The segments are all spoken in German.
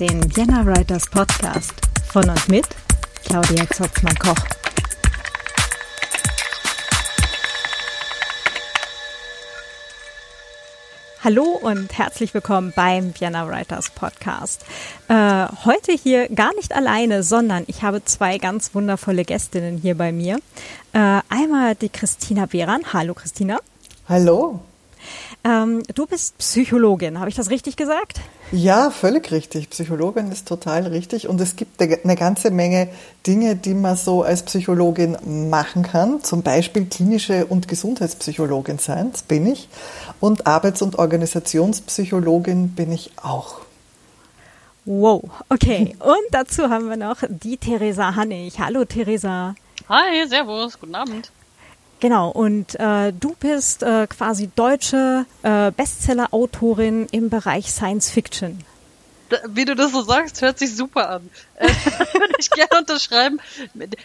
Den Vienna Writers Podcast von und mit Claudia Zotzmann-Koch. Hallo und herzlich willkommen beim Vienna Writers Podcast. Äh, heute hier gar nicht alleine, sondern ich habe zwei ganz wundervolle Gästinnen hier bei mir. Äh, einmal die Christina Behran. Hallo Christina. Hallo. Ähm, du bist Psychologin, habe ich das richtig gesagt? Ja, völlig richtig. Psychologin ist total richtig. Und es gibt eine ganze Menge Dinge, die man so als Psychologin machen kann. Zum Beispiel klinische und Gesundheitspsychologin sein, das bin ich. Und Arbeits- und Organisationspsychologin bin ich auch. Wow, okay. Und dazu haben wir noch die Theresa Hannig. Hallo Theresa. Hi, servus, guten Abend. Genau, und äh, du bist äh, quasi deutsche äh, Bestseller-Autorin im Bereich Science Fiction. Wie du das so sagst, hört sich super an. Äh, Würde ich gerne unterschreiben.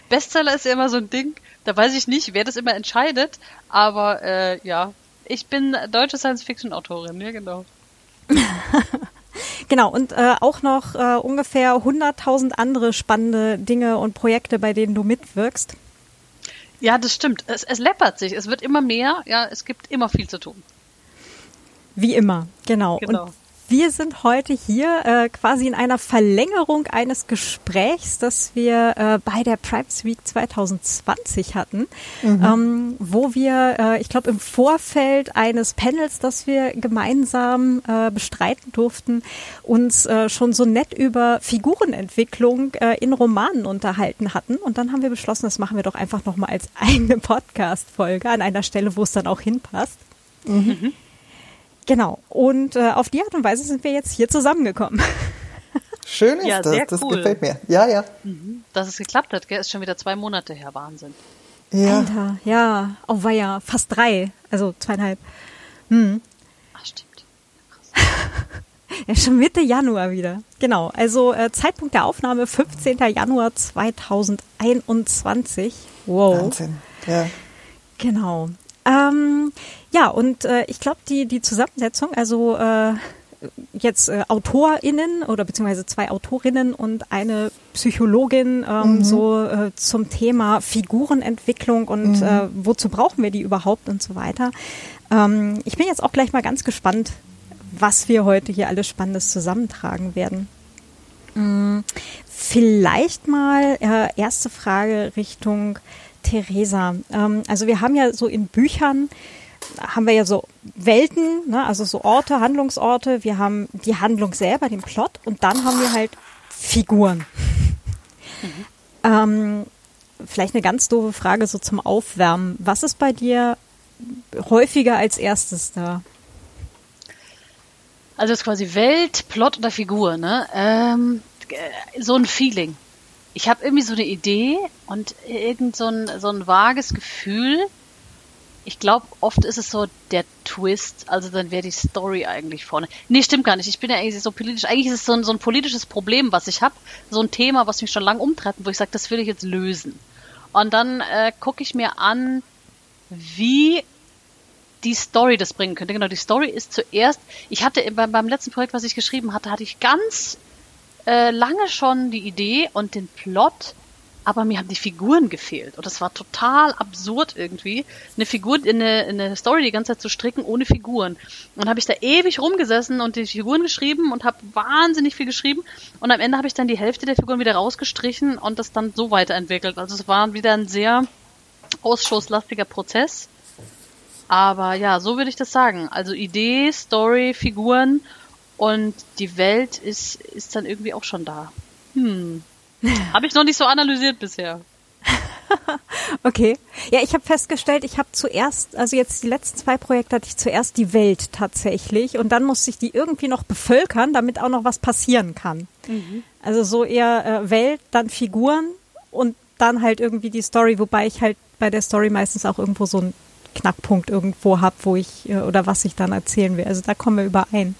Bestseller ist ja immer so ein Ding, da weiß ich nicht, wer das immer entscheidet, aber äh, ja, ich bin deutsche Science-Fiction-Autorin, ja genau. genau, und äh, auch noch äh, ungefähr 100.000 andere spannende Dinge und Projekte, bei denen du mitwirkst. Ja, das stimmt. Es, es läppert sich. Es wird immer mehr. Ja, es gibt immer viel zu tun. Wie immer, genau. genau. Und wir sind heute hier äh, quasi in einer Verlängerung eines Gesprächs, das wir äh, bei der Privacy Week 2020 hatten, mhm. ähm, wo wir, äh, ich glaube, im Vorfeld eines Panels, das wir gemeinsam äh, bestreiten durften, uns äh, schon so nett über Figurenentwicklung äh, in Romanen unterhalten hatten. Und dann haben wir beschlossen, das machen wir doch einfach nochmal als eigene Podcast-Folge an einer Stelle, wo es dann auch hinpasst. Mhm. Genau. Und äh, auf die Art und Weise sind wir jetzt hier zusammengekommen. Schön ist ja, das, das cool. gefällt mir. Ja, ja. Mhm. Dass es geklappt hat, gell? ist schon wieder zwei Monate her, Wahnsinn. Ja. Alter, ja, oh war ja fast drei, also zweieinhalb. Hm. Ach, stimmt. Krass. ja, schon Mitte Januar wieder. Genau, also äh, Zeitpunkt der Aufnahme 15. Januar 2021. Wow. Wahnsinn, ja. Genau. Ähm, ja, und äh, ich glaube, die, die Zusammensetzung, also äh, jetzt äh, AutorInnen oder beziehungsweise zwei Autorinnen und eine Psychologin ähm, mhm. so äh, zum Thema Figurenentwicklung und mhm. äh, wozu brauchen wir die überhaupt und so weiter. Ähm, ich bin jetzt auch gleich mal ganz gespannt, was wir heute hier alles Spannendes zusammentragen werden. Mhm. Vielleicht mal äh, erste Frage Richtung Theresa. Ähm, also wir haben ja so in Büchern haben wir ja so Welten, ne, also so Orte, Handlungsorte. Wir haben die Handlung selber, den Plot, und dann haben wir halt Figuren. Mhm. Ähm, vielleicht eine ganz doofe Frage so zum Aufwärmen. Was ist bei dir häufiger als erstes da? Also es ist quasi Welt, Plot oder Figur, ne? Ähm, so ein Feeling ich habe irgendwie so eine Idee und irgend so ein, so ein vages Gefühl. Ich glaube, oft ist es so der Twist, also dann wäre die Story eigentlich vorne. Nee, stimmt gar nicht. Ich bin ja eigentlich so politisch. Eigentlich ist es so ein, so ein politisches Problem, was ich habe. So ein Thema, was mich schon lange umtreibt, wo ich sage, das will ich jetzt lösen. Und dann äh, gucke ich mir an, wie die Story das bringen könnte. Genau, die Story ist zuerst, ich hatte beim, beim letzten Projekt, was ich geschrieben hatte, hatte ich ganz äh, lange schon die Idee und den Plot, aber mir haben die Figuren gefehlt. Und das war total absurd irgendwie, eine Figur in eine, in eine Story die ganze Zeit zu stricken ohne Figuren. Und habe ich da ewig rumgesessen und die Figuren geschrieben und habe wahnsinnig viel geschrieben. Und am Ende habe ich dann die Hälfte der Figuren wieder rausgestrichen und das dann so weiterentwickelt. Also es war wieder ein sehr ausschusslastiger Prozess. Aber ja, so würde ich das sagen. Also Idee, Story, Figuren und die Welt ist, ist dann irgendwie auch schon da. Hm. Habe ich noch nicht so analysiert bisher. okay. Ja, ich habe festgestellt, ich habe zuerst, also jetzt die letzten zwei Projekte hatte ich zuerst die Welt tatsächlich und dann musste ich die irgendwie noch bevölkern, damit auch noch was passieren kann. Mhm. Also so eher äh, Welt, dann Figuren und dann halt irgendwie die Story, wobei ich halt bei der Story meistens auch irgendwo so einen Knackpunkt irgendwo habe, wo ich äh, oder was ich dann erzählen will. Also da kommen wir überein.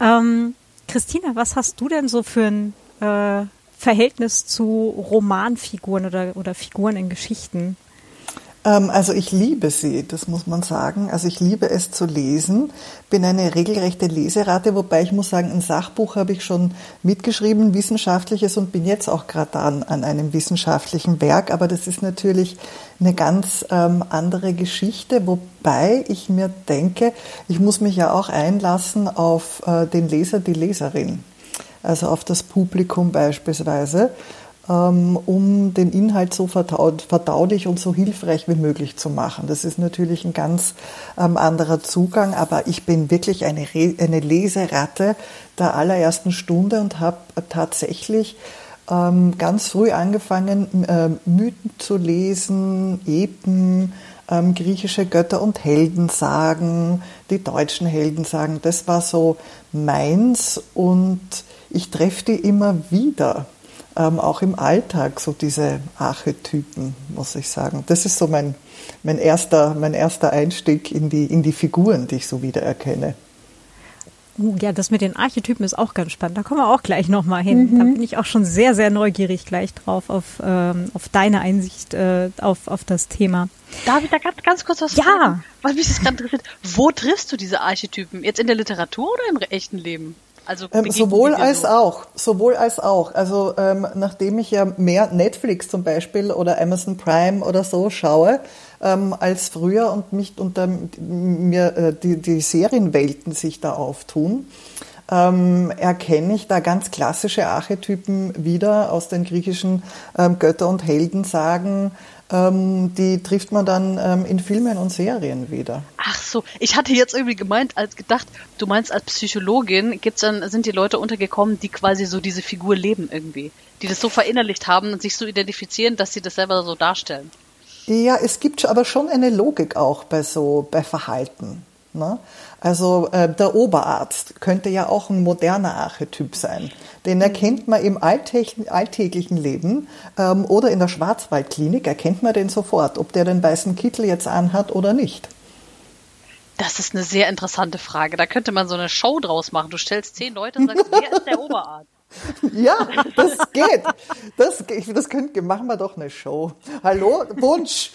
Ähm, Christina, was hast du denn so für ein äh, Verhältnis zu Romanfiguren oder, oder Figuren in Geschichten? Ähm, also ich liebe sie, das muss man sagen. Also ich liebe es zu lesen, bin eine regelrechte Leserate, wobei ich muss sagen, ein Sachbuch habe ich schon mitgeschrieben, wissenschaftliches und bin jetzt auch gerade an, an einem wissenschaftlichen Werk, aber das ist natürlich eine ganz ähm, andere Geschichte, wobei ich mir denke, ich muss mich ja auch einlassen auf äh, den Leser, die Leserin, also auf das Publikum beispielsweise. Ähm, um den Inhalt so verdaulich und so hilfreich wie möglich zu machen. Das ist natürlich ein ganz ähm, anderer Zugang, aber ich bin wirklich eine, eine Leseratte der allerersten Stunde und habe tatsächlich ähm, ganz früh angefangen, Mythen zu lesen, Epen, griechische Götter und Heldensagen, die deutschen Heldensagen. Das war so meins und ich treffe die immer wieder ähm, auch im Alltag so diese Archetypen, muss ich sagen. Das ist so mein, mein, erster, mein erster Einstieg in die, in die Figuren, die ich so wiedererkenne. Uh, ja, das mit den Archetypen ist auch ganz spannend. Da kommen wir auch gleich nochmal hin. Mhm. Da bin ich auch schon sehr, sehr neugierig gleich drauf auf, ähm, auf deine Einsicht äh, auf, auf das Thema. Darf ich da ganz, ganz kurz was ja. fragen? Weil mich das gerade interessiert. Wo triffst du diese Archetypen? Jetzt in der Literatur oder im echten Leben? Also ähm, sowohl als so? auch, sowohl als auch. Also ähm, nachdem ich ja mehr Netflix zum Beispiel oder Amazon Prime oder so schaue ähm, als früher und mich unter mir äh, die, die Serienwelten sich da auftun, ähm, erkenne ich da ganz klassische Archetypen wieder aus den griechischen ähm, Götter- und Heldensagen ähm, die trifft man dann ähm, in Filmen und Serien wieder. Ach so, ich hatte jetzt irgendwie gemeint, als gedacht, du meinst als Psychologin gibt's dann sind die Leute untergekommen, die quasi so diese Figur leben irgendwie, die das so verinnerlicht haben und sich so identifizieren, dass sie das selber so darstellen. Ja, es gibt aber schon eine Logik auch bei so bei Verhalten. Ne? Also äh, der Oberarzt könnte ja auch ein moderner Archetyp sein. Den erkennt man im alltäglichen Leben ähm, oder in der Schwarzwaldklinik, erkennt man den sofort, ob der den weißen Kittel jetzt anhat oder nicht. Das ist eine sehr interessante Frage. Da könnte man so eine Show draus machen. Du stellst zehn Leute und sagst, wer ist der Oberarzt? Ja, das geht. Das, das könnt, machen wir doch eine Show. Hallo, Wunsch.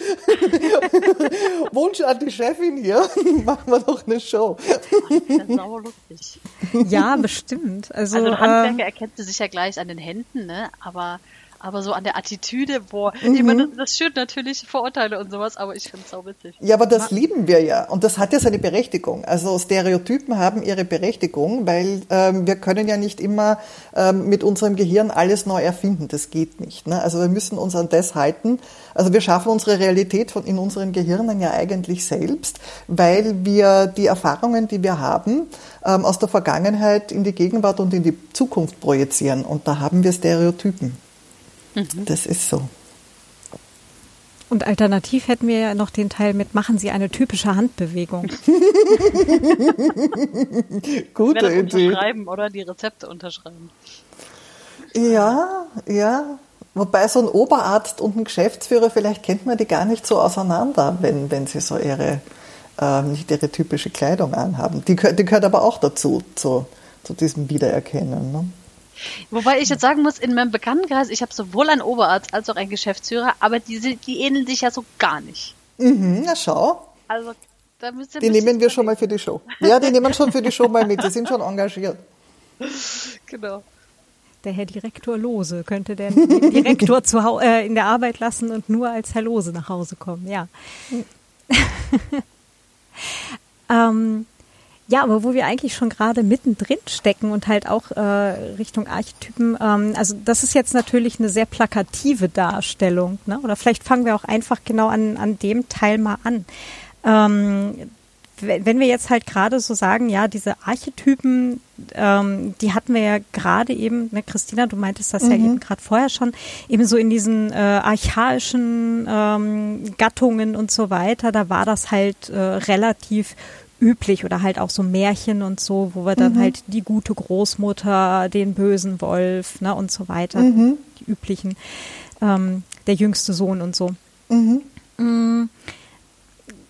Wunsch an die Chefin hier. Machen wir doch eine Show. Das ist sauer lustig. Ja, bestimmt. Also, also ein Handwerker äh, erkennt sie sich ja gleich an den Händen, ne? Aber aber so an der Attitüde, boah, mhm. ich meine, das, schürt natürlich Vorurteile und sowas, aber ich finde es auch witzig. Ja, aber das lieben wir ja und das hat ja seine Berechtigung. Also Stereotypen haben ihre Berechtigung, weil ähm, wir können ja nicht immer ähm, mit unserem Gehirn alles neu erfinden, das geht nicht. Ne? Also wir müssen uns an das halten. Also wir schaffen unsere Realität von in unseren Gehirnen ja eigentlich selbst, weil wir die Erfahrungen, die wir haben, ähm, aus der Vergangenheit in die Gegenwart und in die Zukunft projizieren und da haben wir Stereotypen. Mhm. Das ist so. Und alternativ hätten wir ja noch den Teil mit machen Sie eine typische Handbewegung. Gute Idee. Unterschreiben oder die Rezepte unterschreiben. Ja, ja. Wobei so ein Oberarzt und ein Geschäftsführer, vielleicht kennt man die gar nicht so auseinander, wenn, wenn sie so ihre, äh, nicht ihre typische Kleidung anhaben. Die, die gehört aber auch dazu, zu, zu diesem Wiedererkennen. Ne? Wobei ich jetzt sagen muss, in meinem Bekanntenkreis, ich habe sowohl einen Oberarzt als auch einen Geschäftsführer, aber die, die ähneln sich ja so gar nicht. Mhm, na schau. Also, da müsst ihr Die nehmen wir schon mal für die Show. Ja, die nehmen schon für die Show mal mit, die sind schon engagiert. Genau. Der Herr Direktor Lose könnte den Direktor zu äh, in der Arbeit lassen und nur als Herr Lose nach Hause kommen, ja. Mhm. ähm, ja, aber wo wir eigentlich schon gerade mittendrin stecken und halt auch äh, Richtung Archetypen, ähm, also das ist jetzt natürlich eine sehr plakative Darstellung, ne? Oder vielleicht fangen wir auch einfach genau an, an dem Teil mal an. Ähm, wenn wir jetzt halt gerade so sagen, ja, diese Archetypen, ähm, die hatten wir ja gerade eben, ne, Christina, du meintest das mhm. ja eben gerade vorher schon, eben so in diesen äh, archaischen ähm, Gattungen und so weiter, da war das halt äh, relativ üblich oder halt auch so Märchen und so, wo wir dann mhm. halt die gute Großmutter, den bösen Wolf ne, und so weiter, mhm. die üblichen, ähm, der jüngste Sohn und so. Mhm. Mm,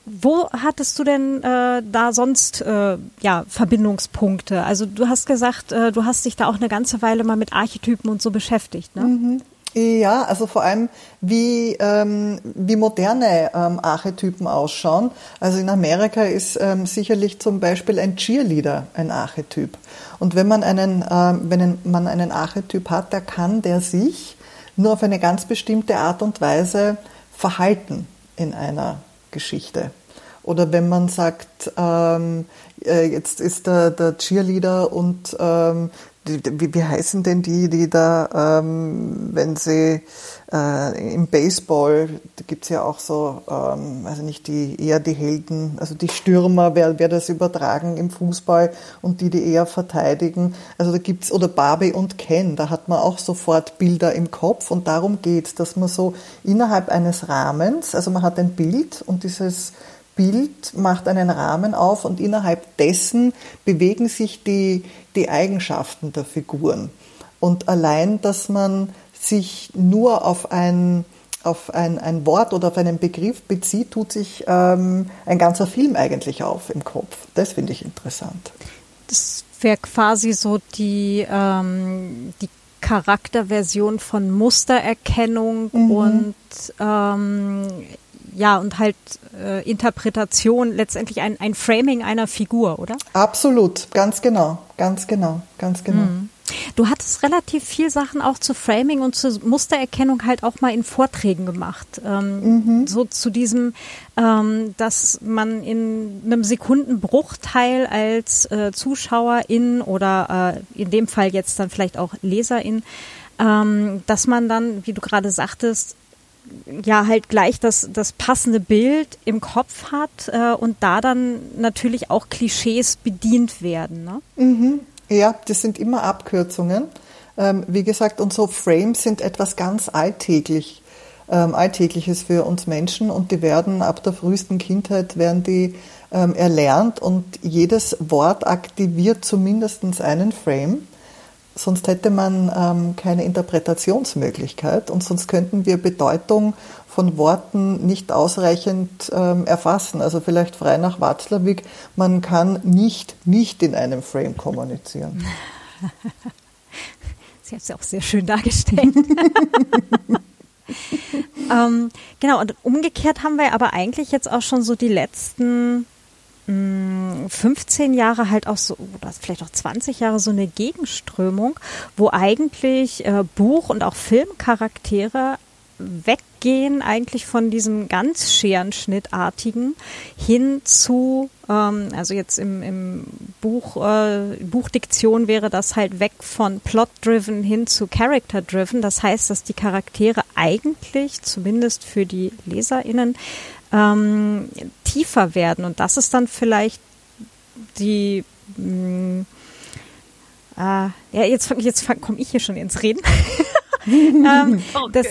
wo hattest du denn äh, da sonst äh, ja Verbindungspunkte? Also du hast gesagt, äh, du hast dich da auch eine ganze Weile mal mit Archetypen und so beschäftigt, ne? Ja, also vor allem, wie, ähm, wie moderne ähm, Archetypen ausschauen. Also in Amerika ist ähm, sicherlich zum Beispiel ein Cheerleader ein Archetyp. Und wenn man einen, ähm, wenn man einen Archetyp hat, der kann der sich nur auf eine ganz bestimmte Art und Weise verhalten in einer Geschichte. Oder wenn man sagt, ähm, äh, jetzt ist der, der Cheerleader und ähm, wie, wie heißen denn die, die da, ähm, wenn sie äh, im Baseball, da gibt's ja auch so, ähm, also nicht die eher die Helden, also die Stürmer, wer, wer das übertragen im Fußball und die, die eher verteidigen. Also da gibt's oder Barbie und Ken, da hat man auch sofort Bilder im Kopf und darum geht's, dass man so innerhalb eines Rahmens, also man hat ein Bild und dieses Bild macht einen Rahmen auf und innerhalb dessen bewegen sich die, die Eigenschaften der Figuren. Und allein, dass man sich nur auf ein, auf ein, ein Wort oder auf einen Begriff bezieht, tut sich ähm, ein ganzer Film eigentlich auf im Kopf. Das finde ich interessant. Das wäre quasi so die, ähm, die Charakterversion von Mustererkennung mhm. und ähm, ja, und halt äh, Interpretation, letztendlich ein, ein Framing einer Figur, oder? Absolut, ganz genau, ganz genau, ganz genau. Mhm. Du hattest relativ viel Sachen auch zu Framing und zu Mustererkennung halt auch mal in Vorträgen gemacht. Ähm, mhm. So zu diesem, ähm, dass man in einem Sekundenbruchteil als äh, Zuschauerin oder äh, in dem Fall jetzt dann vielleicht auch Leserin, ähm, dass man dann, wie du gerade sagtest, ja halt gleich das, das passende Bild im Kopf hat äh, und da dann natürlich auch Klischees bedient werden. Ne? Mhm. Ja, das sind immer Abkürzungen. Ähm, wie gesagt, und so Frames sind etwas ganz alltäglich, ähm, Alltägliches für uns Menschen und die werden ab der frühesten Kindheit werden die ähm, erlernt und jedes Wort aktiviert zumindest einen Frame. Sonst hätte man ähm, keine Interpretationsmöglichkeit und sonst könnten wir Bedeutung von Worten nicht ausreichend ähm, erfassen. Also vielleicht frei nach Watzlawick, man kann nicht nicht in einem Frame kommunizieren. Sie hat es ja auch sehr schön dargestellt. ähm, genau, und umgekehrt haben wir aber eigentlich jetzt auch schon so die letzten 15 mm, Jahre halt auch so, oder vielleicht auch 20 Jahre so eine Gegenströmung, wo eigentlich äh, Buch- und auch Filmcharaktere weggehen eigentlich von diesem ganz Scherenschnittartigen hin zu, ähm, also jetzt im, im Buch, äh, Buchdiktion wäre das halt weg von Plot-driven hin zu Character-driven. Das heißt, dass die Charaktere eigentlich, zumindest für die LeserInnen, ähm, tiefer werden. Und das ist dann vielleicht die mh, mm, äh, ja, jetzt, jetzt komme ich hier schon ins Reden. ähm, okay. das,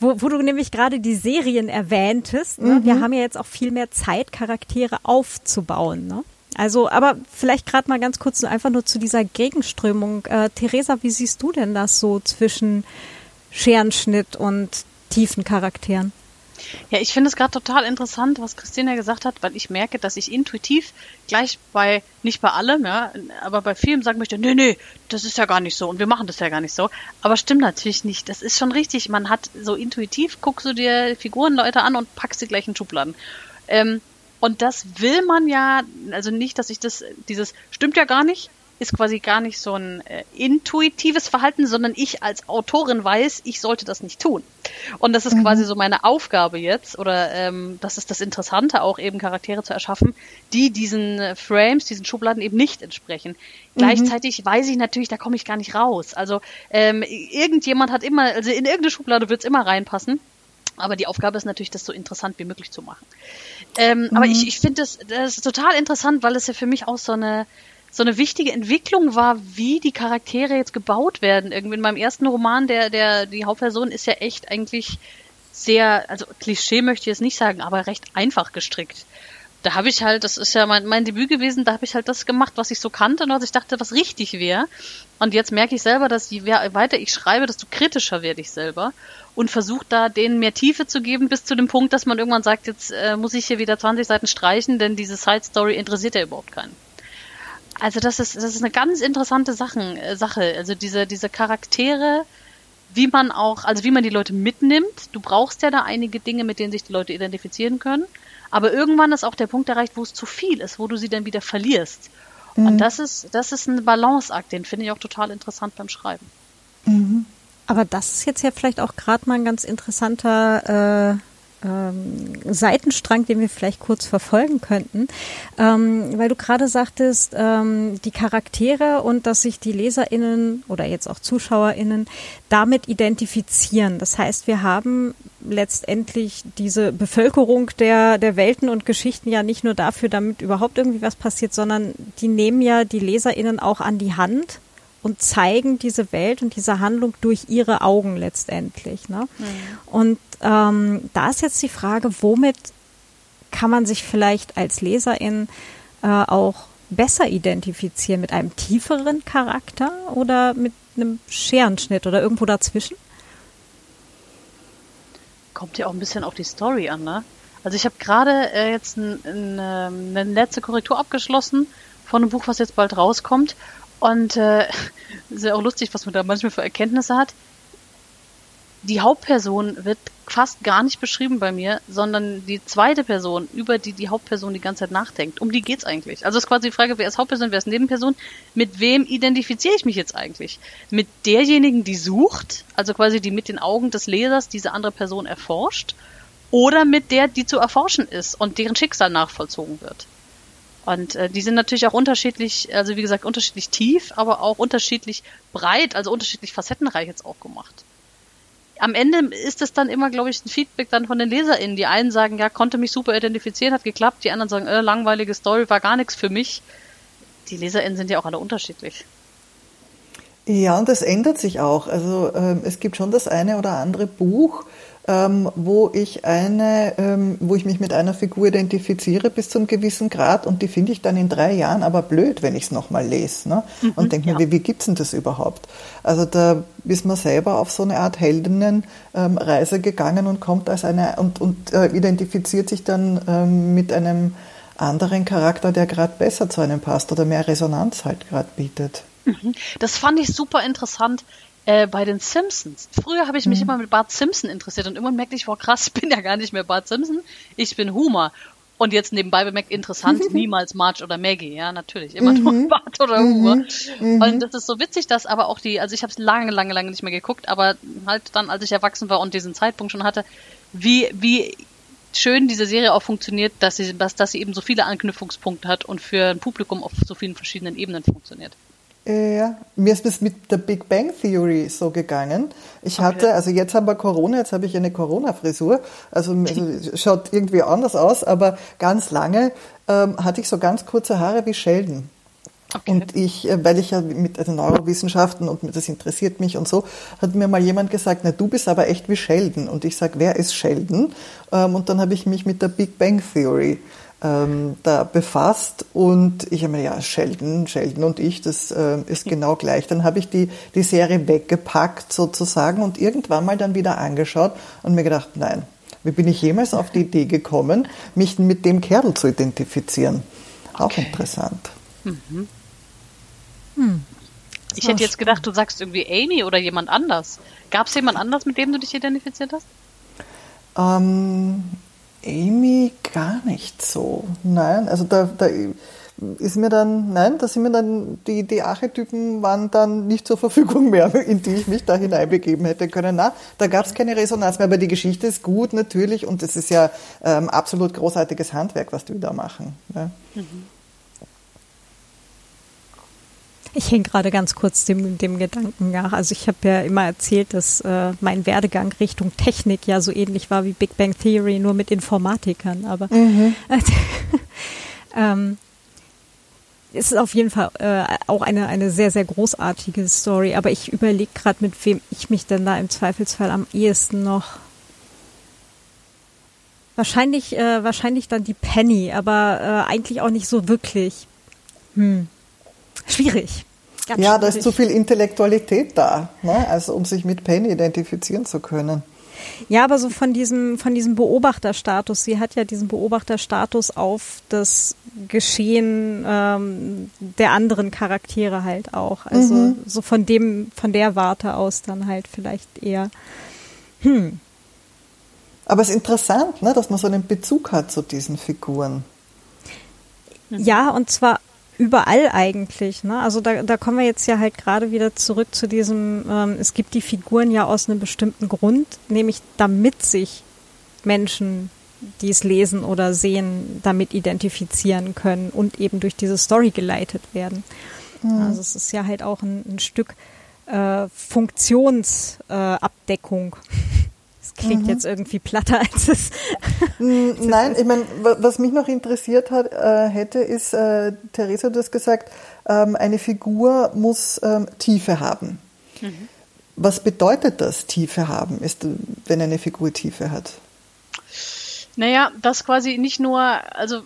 wo, wo du nämlich gerade die Serien erwähntest. Ne? Mhm. Wir haben ja jetzt auch viel mehr Zeit, Charaktere aufzubauen. Ne? Also, aber vielleicht gerade mal ganz kurz einfach nur zu dieser Gegenströmung. Äh, Theresa, wie siehst du denn das so zwischen Scherenschnitt und tiefen Charakteren? Ja, ich finde es gerade total interessant, was Christina gesagt hat, weil ich merke, dass ich intuitiv gleich bei, nicht bei allem, ja, aber bei vielen sagen möchte, nee, nee, das ist ja gar nicht so und wir machen das ja gar nicht so. Aber stimmt natürlich nicht. Das ist schon richtig. Man hat so intuitiv, guckst du dir Figurenleute an und packst sie gleich in Schubladen. Ähm, und das will man ja, also nicht, dass ich das, dieses stimmt ja gar nicht, ist quasi gar nicht so ein äh, intuitives Verhalten, sondern ich als Autorin weiß, ich sollte das nicht tun. Und das ist mhm. quasi so meine Aufgabe jetzt, oder ähm, das ist das Interessante, auch eben Charaktere zu erschaffen, die diesen Frames, diesen Schubladen eben nicht entsprechen. Mhm. Gleichzeitig weiß ich natürlich, da komme ich gar nicht raus. Also ähm, irgendjemand hat immer, also in irgendeine Schublade wird es immer reinpassen. Aber die Aufgabe ist natürlich, das so interessant wie möglich zu machen. Ähm, mhm. Aber ich, ich finde das, das ist total interessant, weil es ja für mich auch so eine, so eine wichtige Entwicklung war, wie die Charaktere jetzt gebaut werden. Irgendwie in meinem ersten Roman, der, der, die Hauptperson ist ja echt eigentlich sehr, also Klischee möchte ich jetzt nicht sagen, aber recht einfach gestrickt. Da habe ich halt, das ist ja mein, mein Debüt gewesen, da habe ich halt das gemacht, was ich so kannte und was ich dachte, was richtig wäre. Und jetzt merke ich selber, dass je weiter ich schreibe, desto kritischer werde ich selber und versuche da denen mehr Tiefe zu geben, bis zu dem Punkt, dass man irgendwann sagt, jetzt äh, muss ich hier wieder 20 Seiten streichen, denn diese Side Story interessiert ja überhaupt keinen. Also das ist, das ist eine ganz interessante Sachen, äh, Sache. Also diese, diese Charaktere wie man auch, also wie man die Leute mitnimmt. Du brauchst ja da einige Dinge, mit denen sich die Leute identifizieren können. Aber irgendwann ist auch der Punkt erreicht, wo es zu viel ist, wo du sie dann wieder verlierst. Mhm. Und das ist, das ist ein Balanceakt, den finde ich auch total interessant beim Schreiben. Mhm. Aber das ist jetzt ja vielleicht auch gerade mal ein ganz interessanter äh, ähm, Seitenstrang, den wir vielleicht kurz verfolgen könnten, ähm, weil du gerade sagtest, ähm, die Charaktere und dass sich die LeserInnen oder jetzt auch ZuschauerInnen damit identifizieren. Das heißt, wir haben letztendlich diese Bevölkerung der, der Welten und Geschichten ja nicht nur dafür, damit überhaupt irgendwie was passiert, sondern die nehmen ja die LeserInnen auch an die Hand und zeigen diese Welt und diese Handlung durch ihre Augen letztendlich. Ne? Mhm. Und ähm, da ist jetzt die Frage, womit kann man sich vielleicht als Leserin äh, auch besser identifizieren? Mit einem tieferen Charakter oder mit einem Scherenschnitt oder irgendwo dazwischen? Kommt ja auch ein bisschen auf die Story an, ne? Also ich habe gerade äh, jetzt ein, ein, ähm, eine letzte Korrektur abgeschlossen von einem Buch, was jetzt bald rauskommt. Und äh, ist ja auch lustig, was man da manchmal für Erkenntnisse hat. Die Hauptperson wird fast gar nicht beschrieben bei mir, sondern die zweite Person, über die die Hauptperson die ganze Zeit nachdenkt. Um die geht's eigentlich. Also ist quasi die Frage, wer ist Hauptperson, wer ist Nebenperson? Mit wem identifiziere ich mich jetzt eigentlich? Mit derjenigen, die sucht, also quasi die mit den Augen des Lesers diese andere Person erforscht, oder mit der, die zu erforschen ist und deren Schicksal nachvollzogen wird. Und äh, die sind natürlich auch unterschiedlich, also wie gesagt, unterschiedlich tief, aber auch unterschiedlich breit, also unterschiedlich facettenreich jetzt auch gemacht. Am Ende ist es dann immer, glaube ich, ein Feedback dann von den LeserInnen. Die einen sagen, ja, konnte mich super identifizieren, hat geklappt. Die anderen sagen, äh, langweilige Story, war gar nichts für mich. Die LeserInnen sind ja auch alle unterschiedlich. Ja, und das ändert sich auch. Also ähm, es gibt schon das eine oder andere Buch, ähm, wo ich eine, ähm, wo ich mich mit einer Figur identifiziere bis zu einem gewissen Grad und die finde ich dann in drei Jahren aber blöd, wenn ich es nochmal lese. Ne? Mhm, und denke ja. mir, wie, wie gibt's denn das überhaupt? Also da ist man selber auf so eine Art Heldinnenreise ähm, gegangen und kommt als eine und, und äh, identifiziert sich dann ähm, mit einem anderen Charakter, der gerade besser zu einem passt oder mehr Resonanz halt gerade bietet. Mhm. Das fand ich super interessant äh, bei den Simpsons. Früher habe ich mich mhm. immer mit Bart Simpson interessiert und irgendwann merkte ich, wow krass, ich bin ja gar nicht mehr Bart Simpson, ich bin Homer. Und jetzt nebenbei bemerkt, interessant, niemals Marge oder Maggie, ja, natürlich, immer mhm. noch Bart oder Homer. Mhm. Und das ist so witzig, dass aber auch die, also ich habe es lange, lange, lange nicht mehr geguckt, aber halt dann, als ich erwachsen war und diesen Zeitpunkt schon hatte, wie, wie schön diese Serie auch funktioniert, dass sie, dass, dass sie eben so viele Anknüpfungspunkte hat und für ein Publikum auf so vielen verschiedenen Ebenen funktioniert. Ja, mir ist es mit der Big Bang Theory so gegangen. Ich okay. hatte, also jetzt haben wir Corona, jetzt habe ich eine Corona-Frisur, also, also schaut irgendwie anders aus, aber ganz lange ähm, hatte ich so ganz kurze Haare wie Sheldon. Okay. Und ich, äh, weil ich ja mit also Neurowissenschaften und das interessiert mich und so, hat mir mal jemand gesagt, na du bist aber echt wie Sheldon. Und ich sag, wer ist Sheldon? Ähm, und dann habe ich mich mit der Big Bang Theory ähm, da befasst und ich habe mir, ja, Sheldon, Sheldon und ich, das äh, ist genau gleich. Dann habe ich die, die Serie weggepackt sozusagen und irgendwann mal dann wieder angeschaut und mir gedacht, nein, wie bin ich jemals auf die Idee gekommen, mich mit dem Kerl zu identifizieren? Auch okay. interessant. Mhm. Hm. Ich hätte jetzt gedacht, du sagst irgendwie Amy oder jemand anders. Gab es jemand anders, mit dem du dich identifiziert hast? Ähm, Amy gar nicht so. Nein, also da, da ist mir dann, nein, da sind mir dann, die, die Archetypen waren dann nicht zur Verfügung mehr, in die ich mich da hineinbegeben hätte können. Na, da gab es keine Resonanz mehr, aber die Geschichte ist gut natürlich und es ist ja ähm, absolut großartiges Handwerk, was die da machen. Ja. Mhm. Ich hänge gerade ganz kurz dem, dem Gedanken nach. Also ich habe ja immer erzählt, dass äh, mein Werdegang Richtung Technik ja so ähnlich war wie Big Bang Theory, nur mit Informatikern. Aber mhm. äh, ähm, es ist auf jeden Fall äh, auch eine, eine sehr, sehr großartige Story. Aber ich überlege gerade, mit wem ich mich denn da im Zweifelsfall am ehesten noch Wahrscheinlich, äh, wahrscheinlich dann die Penny, aber äh, eigentlich auch nicht so wirklich. Hm schwierig. Ganz ja, schwierig. da ist zu viel Intellektualität da, ne? also um sich mit Penny identifizieren zu können. Ja, aber so von diesem, von diesem Beobachterstatus. Sie hat ja diesen Beobachterstatus auf das Geschehen ähm, der anderen Charaktere halt auch. Also mhm. so von dem, von der Warte aus dann halt vielleicht eher. Hm. Aber es ist interessant, ne, dass man so einen Bezug hat zu diesen Figuren. Ja, und zwar überall eigentlich. Ne? Also da, da kommen wir jetzt ja halt gerade wieder zurück zu diesem, ähm, es gibt die Figuren ja aus einem bestimmten Grund, nämlich damit sich Menschen, die es lesen oder sehen, damit identifizieren können und eben durch diese Story geleitet werden. Mhm. Also es ist ja halt auch ein, ein Stück äh, Funktionsabdeckung. Äh, klingt mhm. jetzt irgendwie platter als es. Nein, ich meine, was mich noch interessiert hat, äh, hätte, ist, äh, Theresa, du hast gesagt, ähm, eine Figur muss ähm, Tiefe haben. Mhm. Was bedeutet das, Tiefe haben, ist, wenn eine Figur Tiefe hat? Naja, das quasi nicht nur, also,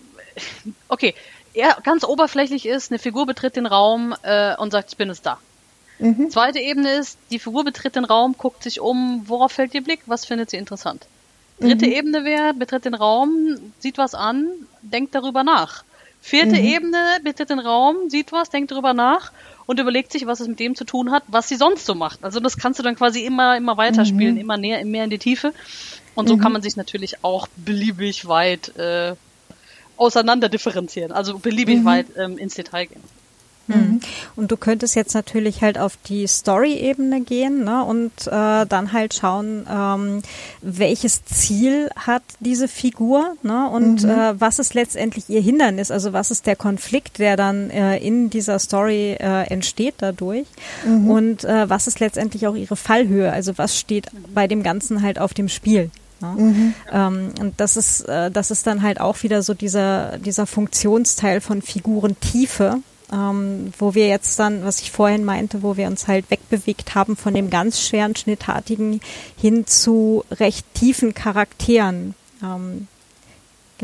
okay, eher ganz oberflächlich ist, eine Figur betritt den Raum äh, und sagt, ich bin es da. Mhm. Zweite Ebene ist, die Figur betritt den Raum, guckt sich um, worauf fällt ihr Blick, was findet sie interessant. Dritte mhm. Ebene wäre, betritt den Raum, sieht was an, denkt darüber nach. Vierte mhm. Ebene, betritt den Raum, sieht was, denkt darüber nach und überlegt sich, was es mit dem zu tun hat, was sie sonst so macht. Also das kannst du dann quasi immer, immer weiterspielen, mhm. immer näher, mehr in die Tiefe. Und so kann mhm. man sich natürlich auch beliebig weit äh, auseinander differenzieren, also beliebig mhm. weit ähm, ins Detail gehen. Mhm. Und du könntest jetzt natürlich halt auf die Story-Ebene gehen ne, und äh, dann halt schauen, ähm, welches Ziel hat diese Figur ne, und mhm. äh, was ist letztendlich ihr Hindernis, also was ist der Konflikt, der dann äh, in dieser Story äh, entsteht dadurch mhm. und äh, was ist letztendlich auch ihre Fallhöhe, also was steht bei dem Ganzen halt auf dem Spiel. Ne? Mhm. Ähm, und das ist, äh, das ist dann halt auch wieder so dieser, dieser Funktionsteil von Figurentiefe, ähm, wo wir jetzt dann, was ich vorhin meinte, wo wir uns halt wegbewegt haben von dem ganz schweren Schnittartigen hin zu recht tiefen Charakteren. Ähm,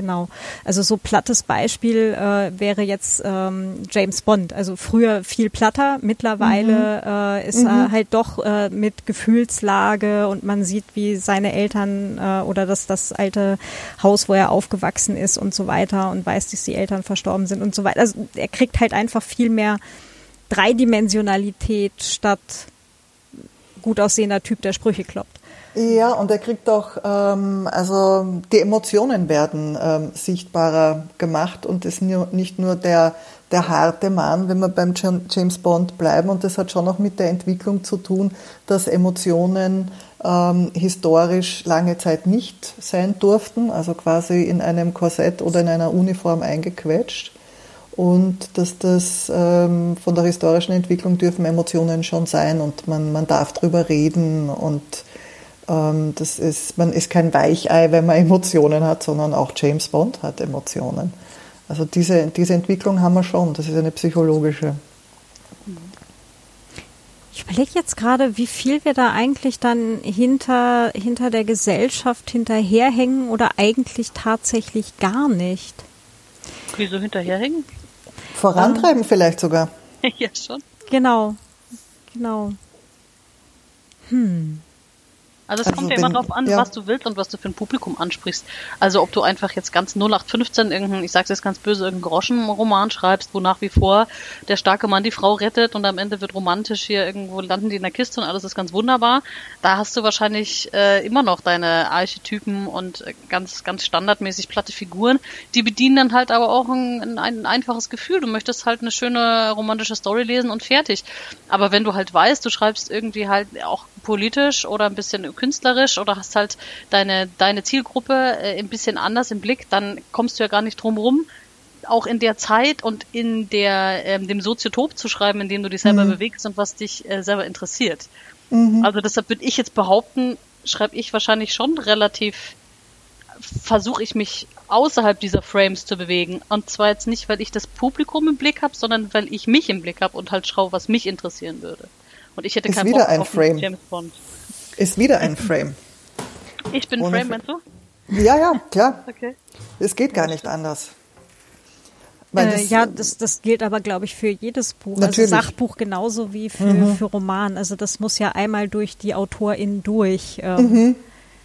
Genau. Also so plattes Beispiel äh, wäre jetzt ähm, James Bond. Also früher viel platter, mittlerweile mhm. äh, ist mhm. er halt doch äh, mit Gefühlslage und man sieht, wie seine Eltern äh, oder das, das alte Haus, wo er aufgewachsen ist und so weiter und weiß, dass die Eltern verstorben sind und so weiter. Also er kriegt halt einfach viel mehr Dreidimensionalität statt gut aussehender Typ, der Sprüche kloppt. Ja, und er kriegt auch, ähm, also die Emotionen werden ähm, sichtbarer gemacht und ist nicht nur der, der harte Mann, wenn wir beim James Bond bleiben. Und das hat schon auch mit der Entwicklung zu tun, dass Emotionen ähm, historisch lange Zeit nicht sein durften, also quasi in einem Korsett oder in einer Uniform eingequetscht. Und dass das ähm, von der historischen Entwicklung dürfen Emotionen schon sein und man, man darf drüber reden und das ist, man ist kein Weichei, wenn man Emotionen hat, sondern auch James Bond hat Emotionen. Also diese, diese Entwicklung haben wir schon, das ist eine psychologische. Ich überlege jetzt gerade, wie viel wir da eigentlich dann hinter, hinter der Gesellschaft hinterherhängen oder eigentlich tatsächlich gar nicht. Wieso hinterherhängen? Vorantreiben ähm, vielleicht sogar. ja, schon. Genau, genau. Hm. Also es also kommt ja immer darauf an, ja. was du willst und was du für ein Publikum ansprichst. Also ob du einfach jetzt ganz 0815 irgendein, ich sag's jetzt ganz böse, irgendeinen Groschenroman schreibst, wo nach wie vor der starke Mann die Frau rettet und am Ende wird romantisch hier irgendwo landen die in der Kiste und alles ist ganz wunderbar. Da hast du wahrscheinlich äh, immer noch deine Archetypen und äh, ganz, ganz standardmäßig platte Figuren. Die bedienen dann halt aber auch ein, ein einfaches Gefühl. Du möchtest halt eine schöne romantische Story lesen und fertig. Aber wenn du halt weißt, du schreibst irgendwie halt auch politisch oder ein bisschen künstlerisch oder hast halt deine, deine Zielgruppe äh, ein bisschen anders im Blick, dann kommst du ja gar nicht drum rum, auch in der Zeit und in der, ähm, dem Soziotop zu schreiben, in dem du dich selber mhm. bewegst und was dich äh, selber interessiert. Mhm. Also deshalb würde ich jetzt behaupten, schreibe ich wahrscheinlich schon relativ, versuche ich mich außerhalb dieser Frames zu bewegen. Und zwar jetzt nicht, weil ich das Publikum im Blick habe, sondern weil ich mich im Blick habe und halt schaue, was mich interessieren würde. Und ich hätte keinen Bock Frame. James Bond. Ist wieder ein Frame. Ich bin Ohne Frame, meinst du? Ja, ja, klar. Okay. Es geht gar nicht anders. Äh, das, ja, das, das gilt aber, glaube ich, für jedes Buch. Also natürlich. Also Sachbuch genauso wie für, mhm. für Roman. Also das muss ja einmal durch die Autorin durch. Ähm, mhm.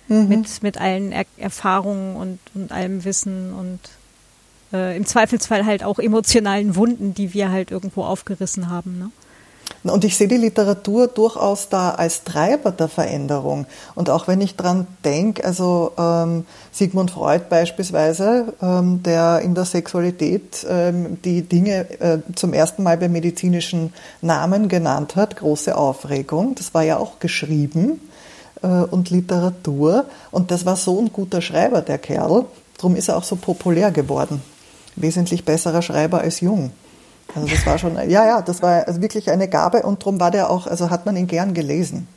Mhm. Mit, mit allen er Erfahrungen und, und allem Wissen und äh, im Zweifelsfall halt auch emotionalen Wunden, die wir halt irgendwo aufgerissen haben. Ne? Und ich sehe die Literatur durchaus da als Treiber der Veränderung. Und auch wenn ich dran denke, also ähm, Sigmund Freud beispielsweise, ähm, der in der Sexualität ähm, die Dinge äh, zum ersten Mal bei medizinischen Namen genannt hat, große Aufregung, das war ja auch geschrieben äh, und Literatur. Und das war so ein guter Schreiber, der Kerl. Darum ist er auch so populär geworden. Wesentlich besserer Schreiber als Jung. Also das war schon, ja, ja, das war also wirklich eine Gabe und darum war der auch, also hat man ihn gern gelesen.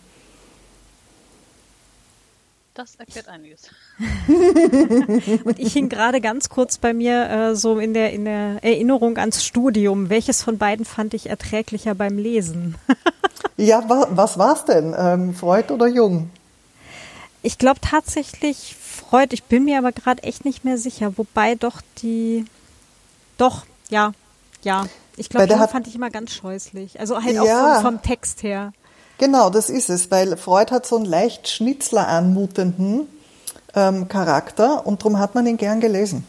Das erklärt einiges. und ich hing gerade ganz kurz bei mir äh, so in der, in der Erinnerung ans Studium. Welches von beiden fand ich erträglicher beim Lesen? ja, wa was war's denn? Ähm, Freud oder Jung? Ich glaube tatsächlich Freud. Ich bin mir aber gerade echt nicht mehr sicher. Wobei doch die, doch, ja, ja, ich glaube, den fand ich immer ganz scheußlich. Also halt ja, auch vom, vom, Text her. Genau, das ist es, weil Freud hat so einen leicht Schnitzler anmutenden ähm, Charakter und darum hat man ihn gern gelesen.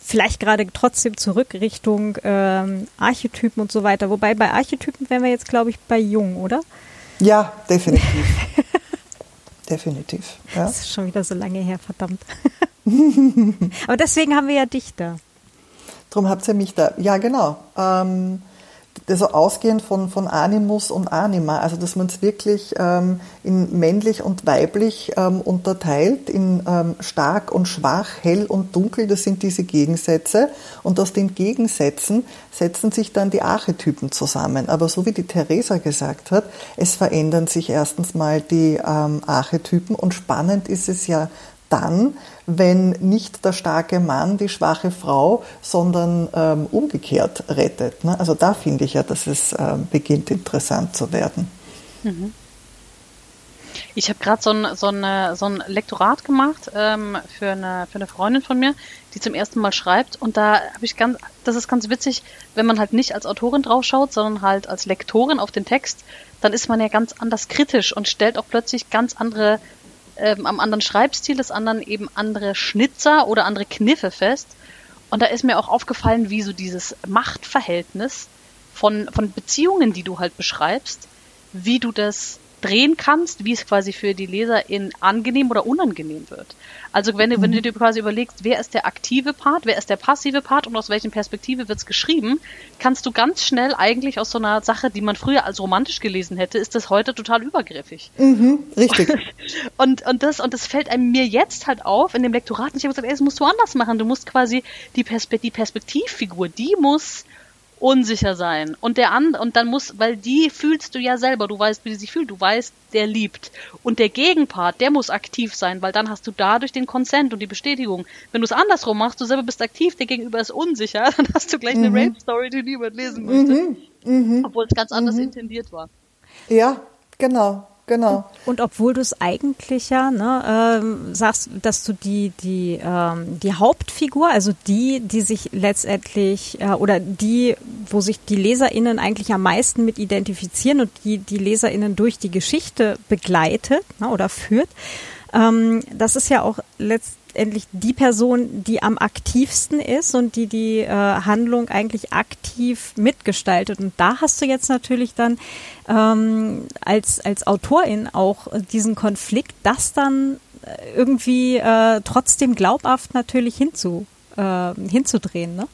Vielleicht gerade trotzdem zurück Richtung ähm, Archetypen und so weiter. Wobei bei Archetypen wären wir jetzt, glaube ich, bei Jung, oder? Ja, definitiv. definitiv. Ja. Das ist schon wieder so lange her, verdammt. Aber deswegen haben wir ja Dichter. Darum habt ihr mich da, ja genau, ähm, also ausgehend von, von Animus und Anima, also dass man es wirklich ähm, in männlich und weiblich ähm, unterteilt, in ähm, stark und schwach, hell und dunkel, das sind diese Gegensätze. Und aus den Gegensätzen setzen sich dann die Archetypen zusammen. Aber so wie die Theresa gesagt hat, es verändern sich erstens mal die ähm, Archetypen und spannend ist es ja dann, wenn nicht der starke Mann die schwache Frau, sondern ähm, umgekehrt rettet. Ne? Also da finde ich ja, dass es ähm, beginnt interessant zu werden. Mhm. Ich habe gerade so ein, so, ein, so ein Lektorat gemacht ähm, für, eine, für eine Freundin von mir, die zum ersten Mal schreibt. Und da habe ich ganz, das ist ganz witzig, wenn man halt nicht als Autorin draufschaut, sondern halt als Lektorin auf den Text, dann ist man ja ganz anders kritisch und stellt auch plötzlich ganz andere ähm, am anderen Schreibstil des anderen eben andere Schnitzer oder andere Kniffe fest. Und da ist mir auch aufgefallen, wie so dieses Machtverhältnis von, von Beziehungen, die du halt beschreibst, wie du das drehen kannst, wie es quasi für die Leserin angenehm oder unangenehm wird. Also wenn du, wenn du mhm. dir quasi überlegst, wer ist der aktive Part, wer ist der passive Part und aus welchen Perspektive wird's geschrieben, kannst du ganz schnell eigentlich aus so einer Sache, die man früher als romantisch gelesen hätte, ist das heute total übergriffig. Mhm, richtig. Und, und, das, und das fällt einem mir jetzt halt auf in dem Lektorat. Und ich habe gesagt, ey, das musst du anders machen. Du musst quasi die, Perspe die Perspektivfigur, die muss unsicher sein. Und der andere, und dann muss, weil die fühlst du ja selber, du weißt, wie sie sich fühlt, du weißt, der liebt. Und der Gegenpart, der muss aktiv sein, weil dann hast du dadurch den Consent und die Bestätigung. Wenn du es andersrum machst, du selber bist aktiv, der Gegenüber ist unsicher, dann hast du gleich mhm. eine Rape-Story, die niemand lesen möchte. Mhm. Mhm. Obwohl es ganz anders mhm. intendiert war. Ja, genau. Genau. Und, und obwohl du es eigentlich ja ne, ähm, sagst, dass du die die ähm, die Hauptfigur, also die, die sich letztendlich äh, oder die, wo sich die Leserinnen eigentlich am meisten mit identifizieren und die die Leserinnen durch die Geschichte begleitet ne, oder führt, ähm, das ist ja auch letztendlich letztendlich die Person, die am aktivsten ist und die die äh, Handlung eigentlich aktiv mitgestaltet. Und da hast du jetzt natürlich dann ähm, als, als Autorin auch diesen Konflikt, das dann äh, irgendwie äh, trotzdem glaubhaft natürlich hinzu, äh, hinzudrehen. Ne?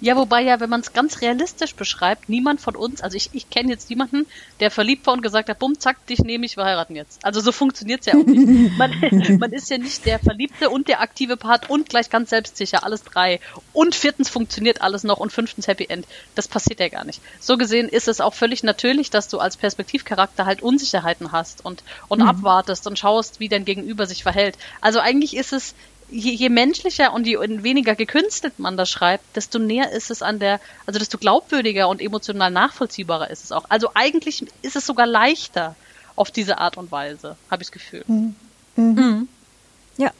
Ja, wobei ja, wenn man es ganz realistisch beschreibt, niemand von uns, also ich, ich kenne jetzt niemanden, der verliebt war und gesagt hat, bumm, zack, dich nehme ich, wir heiraten jetzt. Also so funktioniert's ja auch nicht. Man, man ist ja nicht der Verliebte und der aktive Part und gleich ganz selbstsicher, alles drei. Und viertens funktioniert alles noch und fünftens Happy End. Das passiert ja gar nicht. So gesehen ist es auch völlig natürlich, dass du als Perspektivcharakter halt Unsicherheiten hast und, und mhm. abwartest und schaust, wie dein Gegenüber sich verhält. Also eigentlich ist es je, je menschlicher und je weniger gekünstelt man das schreibt, desto näher ist es an der, also desto glaubwürdiger und emotional nachvollziehbarer ist es auch. Also eigentlich ist es sogar leichter auf diese Art und Weise, habe ich das Gefühl. Mhm. Mhm. Mhm. Ja.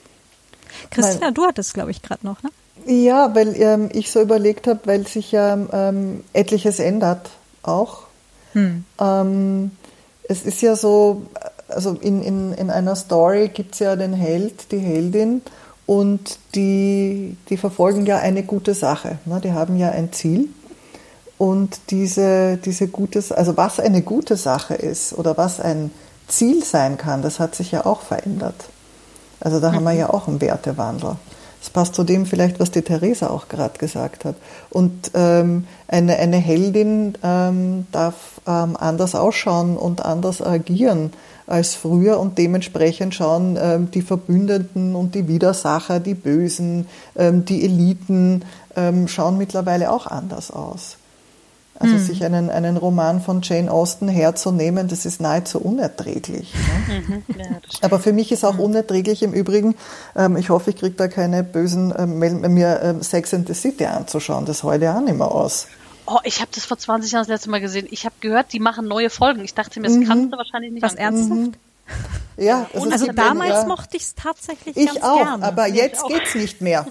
Christina, weil, du hattest, glaube ich, gerade noch, ne? Ja, weil ähm, ich so überlegt habe, weil sich ja ähm, etliches ändert auch. Hm. Ähm, es ist ja so, also in, in, in einer Story gibt es ja den Held, die Heldin und die, die verfolgen ja eine gute Sache. Ne? Die haben ja ein Ziel. Und diese, diese gutes, also was eine gute Sache ist oder was ein Ziel sein kann, das hat sich ja auch verändert. Also da mhm. haben wir ja auch einen Wertewandel. Das passt zu dem vielleicht, was die Theresa auch gerade gesagt hat. Und ähm, eine, eine Heldin ähm, darf ähm, anders ausschauen und anders agieren als früher und dementsprechend schauen ähm, die Verbündeten und die Widersacher, die Bösen, ähm, die Eliten, ähm, schauen mittlerweile auch anders aus. Also mhm. sich einen, einen Roman von Jane Austen herzunehmen, das ist nahezu unerträglich. Ne? Mhm. Ja, Aber für mich ist auch mhm. unerträglich im Übrigen, ähm, ich hoffe, ich kriege da keine bösen, ähm, mir ähm, Sex and the City anzuschauen. Das heute auch nicht mehr aus. Oh, ich habe das vor 20 Jahren das letzte Mal gesehen. Ich habe gehört, die machen neue Folgen. Ich dachte mir, das mhm. kannst du wahrscheinlich nicht Was ernsthaft? Mhm. Ja, also, also damals ja. mochte ich es tatsächlich ich ganz auch, gerne. aber jetzt geht's nicht mehr.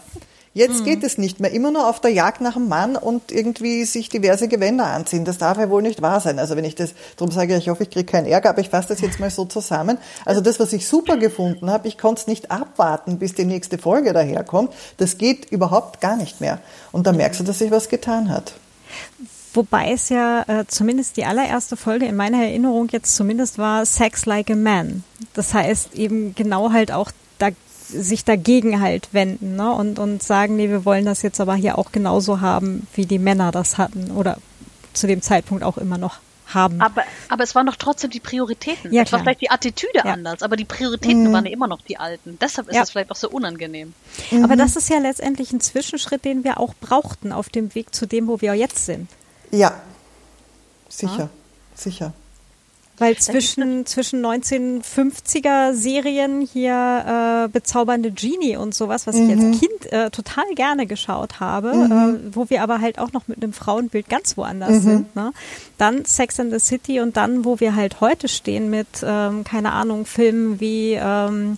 Jetzt mhm. geht es nicht mehr. Immer nur auf der Jagd nach einem Mann und irgendwie sich diverse Gewänder anziehen. Das darf ja wohl nicht wahr sein. Also wenn ich das, darum sage ich, ich hoffe, ich kriege keinen Ärger, aber ich fasse das jetzt mal so zusammen. Also das, was ich super gefunden habe, ich konnte es nicht abwarten, bis die nächste Folge daherkommt. Das geht überhaupt gar nicht mehr. Und da merkst du, dass sich was getan hat. Wobei es ja äh, zumindest die allererste Folge in meiner Erinnerung jetzt zumindest war Sex Like a Man. Das heißt eben genau halt auch da sich dagegen halt wenden ne? und, und sagen, nee, wir wollen das jetzt aber hier auch genauso haben, wie die Männer das hatten oder zu dem Zeitpunkt auch immer noch haben. Aber, aber es waren doch trotzdem die Prioritäten. Ja, es war vielleicht die Attitüde ja. anders, aber die Prioritäten mhm. waren ja immer noch die alten. Deshalb ist ja. das vielleicht auch so unangenehm. Mhm. Aber das ist ja letztendlich ein Zwischenschritt, den wir auch brauchten auf dem Weg zu dem, wo wir jetzt sind. Ja, sicher, sicher. Weil zwischen, zwischen 1950er Serien hier äh, bezaubernde Genie und sowas, was mhm. ich als mhm. Kind äh, total gerne geschaut habe, mhm. äh, wo wir aber halt auch noch mit einem Frauenbild ganz woanders mhm. sind. Ne? Dann Sex and the City und dann, wo wir halt heute stehen mit, ähm, keine Ahnung, Filmen wie ähm,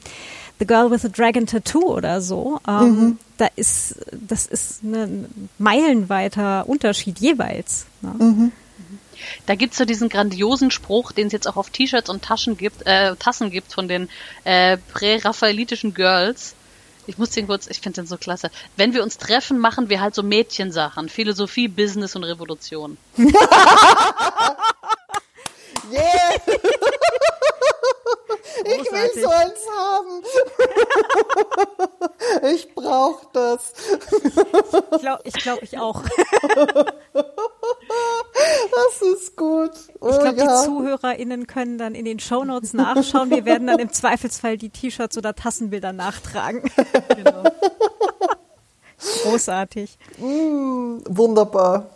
The Girl with the Dragon Tattoo oder so. Ähm, mhm. Da ist, das ist ein meilenweiter Unterschied jeweils. Ne? Mhm. Da gibt's so diesen grandiosen Spruch, den es jetzt auch auf T-Shirts und Taschen gibt, äh, Tassen gibt von den äh, prä-raphaelitischen Girls. Ich muss den kurz, ich finde den so klasse. Wenn wir uns treffen, machen wir halt so Mädchensachen. Philosophie, Business und Revolution. Yeah! ich will so eins haben. ich brauche das. ich glaube, ich, glaub, ich auch. das ist gut. Oh, ich glaube, ja. die ZuhörerInnen können dann in den Shownotes nachschauen. Wir werden dann im Zweifelsfall die T-Shirts oder Tassenbilder nachtragen. genau. Großartig. Mm, wunderbar.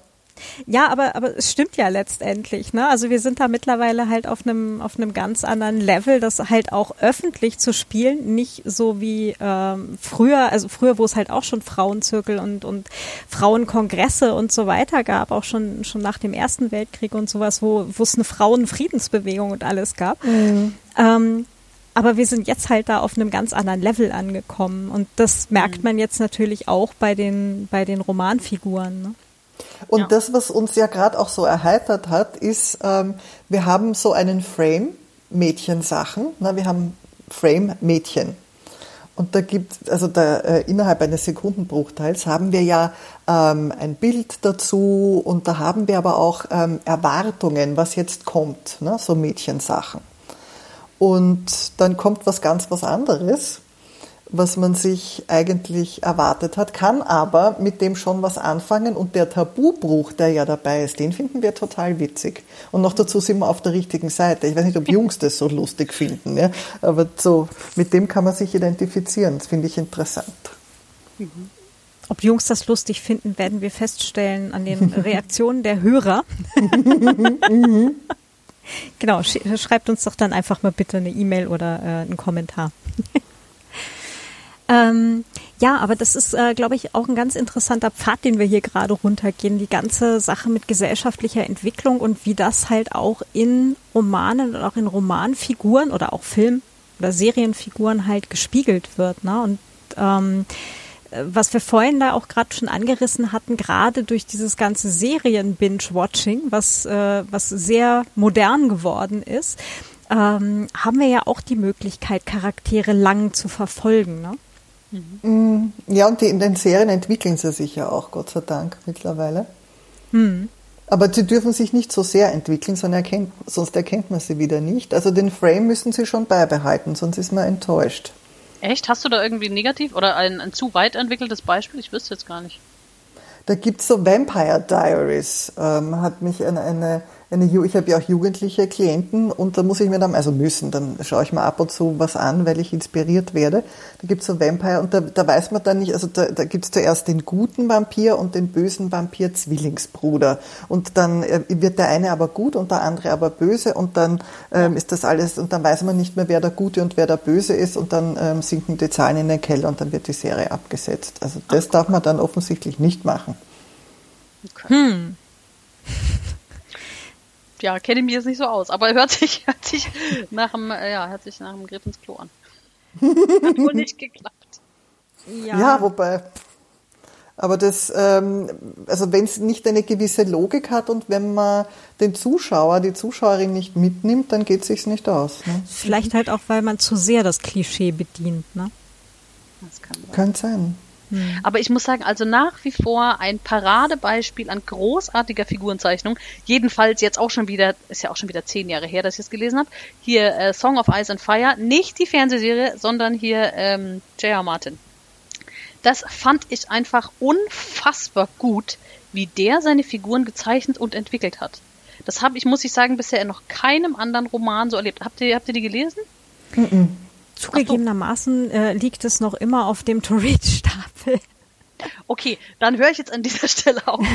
Ja, aber, aber es stimmt ja letztendlich. Ne? Also wir sind da mittlerweile halt auf einem auf einem ganz anderen Level, das halt auch öffentlich zu spielen, nicht so wie ähm, früher, also früher, wo es halt auch schon Frauenzirkel und, und Frauenkongresse und so weiter gab, auch schon, schon nach dem Ersten Weltkrieg und sowas, wo, wo es eine Frauenfriedensbewegung und alles gab. Mhm. Ähm, aber wir sind jetzt halt da auf einem ganz anderen Level angekommen. Und das merkt mhm. man jetzt natürlich auch bei den, bei den Romanfiguren. Ne? Und ja. das, was uns ja gerade auch so erheitert hat, ist, ähm, wir haben so einen Frame Mädchensachen. Na, wir haben Frame Mädchen. Und da gibt, also da, äh, innerhalb eines Sekundenbruchteils haben wir ja ähm, ein Bild dazu und da haben wir aber auch ähm, Erwartungen, was jetzt kommt, ne? so Mädchensachen. Und dann kommt was ganz was anderes was man sich eigentlich erwartet hat, kann aber mit dem schon was anfangen und der Tabubruch, der ja dabei ist, den finden wir total witzig. Und noch dazu sind wir auf der richtigen Seite. Ich weiß nicht, ob Jungs das so lustig finden, ja? aber so, mit dem kann man sich identifizieren. Das finde ich interessant. Mhm. Ob Jungs das lustig finden, werden wir feststellen an den Reaktionen der Hörer. Mhm. genau, schreibt uns doch dann einfach mal bitte eine E-Mail oder äh, einen Kommentar. Ähm, ja, aber das ist, äh, glaube ich, auch ein ganz interessanter Pfad, den wir hier gerade runtergehen. Die ganze Sache mit gesellschaftlicher Entwicklung und wie das halt auch in Romanen und auch in Romanfiguren oder auch Film- oder Serienfiguren halt gespiegelt wird. Ne? Und ähm, was wir vorhin da auch gerade schon angerissen hatten, gerade durch dieses ganze Serien-Binge-Watching, was, äh, was sehr modern geworden ist, ähm, haben wir ja auch die Möglichkeit, Charaktere lang zu verfolgen. Ne? Mhm. Ja, und die, in den Serien entwickeln sie sich ja auch, Gott sei Dank, mittlerweile. Mhm. Aber sie dürfen sich nicht so sehr entwickeln, sonst erkennt, sonst erkennt man sie wieder nicht. Also den Frame müssen sie schon beibehalten, sonst ist man enttäuscht. Echt? Hast du da irgendwie negativ oder ein, ein zu weit entwickeltes Beispiel? Ich wüsste jetzt gar nicht. Da gibt es so Vampire Diaries, ähm, hat mich eine, eine eine, ich habe ja auch jugendliche Klienten und da muss ich mir dann, also müssen, dann schaue ich mir ab und zu was an, weil ich inspiriert werde. Da gibt es so Vampire und da, da weiß man dann nicht, also da, da gibt es zuerst den guten Vampir und den bösen Vampir-Zwillingsbruder. Und dann äh, wird der eine aber gut und der andere aber böse und dann ähm, ist das alles, und dann weiß man nicht mehr, wer der Gute und wer der Böse ist und dann ähm, sinken die Zahlen in den Keller und dann wird die Serie abgesetzt. Also das darf man dann offensichtlich nicht machen. Okay. Hm ja, kenne ich mich jetzt nicht so aus, aber hört sich, hört sich nach dem, äh, ja, hört sich nach dem Griff ins Klo an. Hat wohl nicht geklappt. Ja, ja wobei. Aber das, ähm, also wenn es nicht eine gewisse Logik hat und wenn man den Zuschauer, die Zuschauerin nicht mitnimmt, dann geht es sich nicht aus. Ne? Vielleicht halt auch, weil man zu sehr das Klischee bedient, ne? Das kann sein. Könnte sein. Hm. Aber ich muss sagen, also nach wie vor ein Paradebeispiel an großartiger Figurenzeichnung. Jedenfalls jetzt auch schon wieder, ist ja auch schon wieder zehn Jahre her, dass ich es gelesen habe. Hier äh, Song of Ice and Fire, nicht die Fernsehserie, sondern hier ähm, J.R. Martin. Das fand ich einfach unfassbar gut, wie der seine Figuren gezeichnet und entwickelt hat. Das habe ich, muss ich sagen, bisher in noch keinem anderen Roman so erlebt. Habt ihr, habt ihr die gelesen? -mm. Zugegebenermaßen äh, liegt es noch immer auf dem To-Read-Stapel. Okay, dann höre ich jetzt an dieser Stelle auf.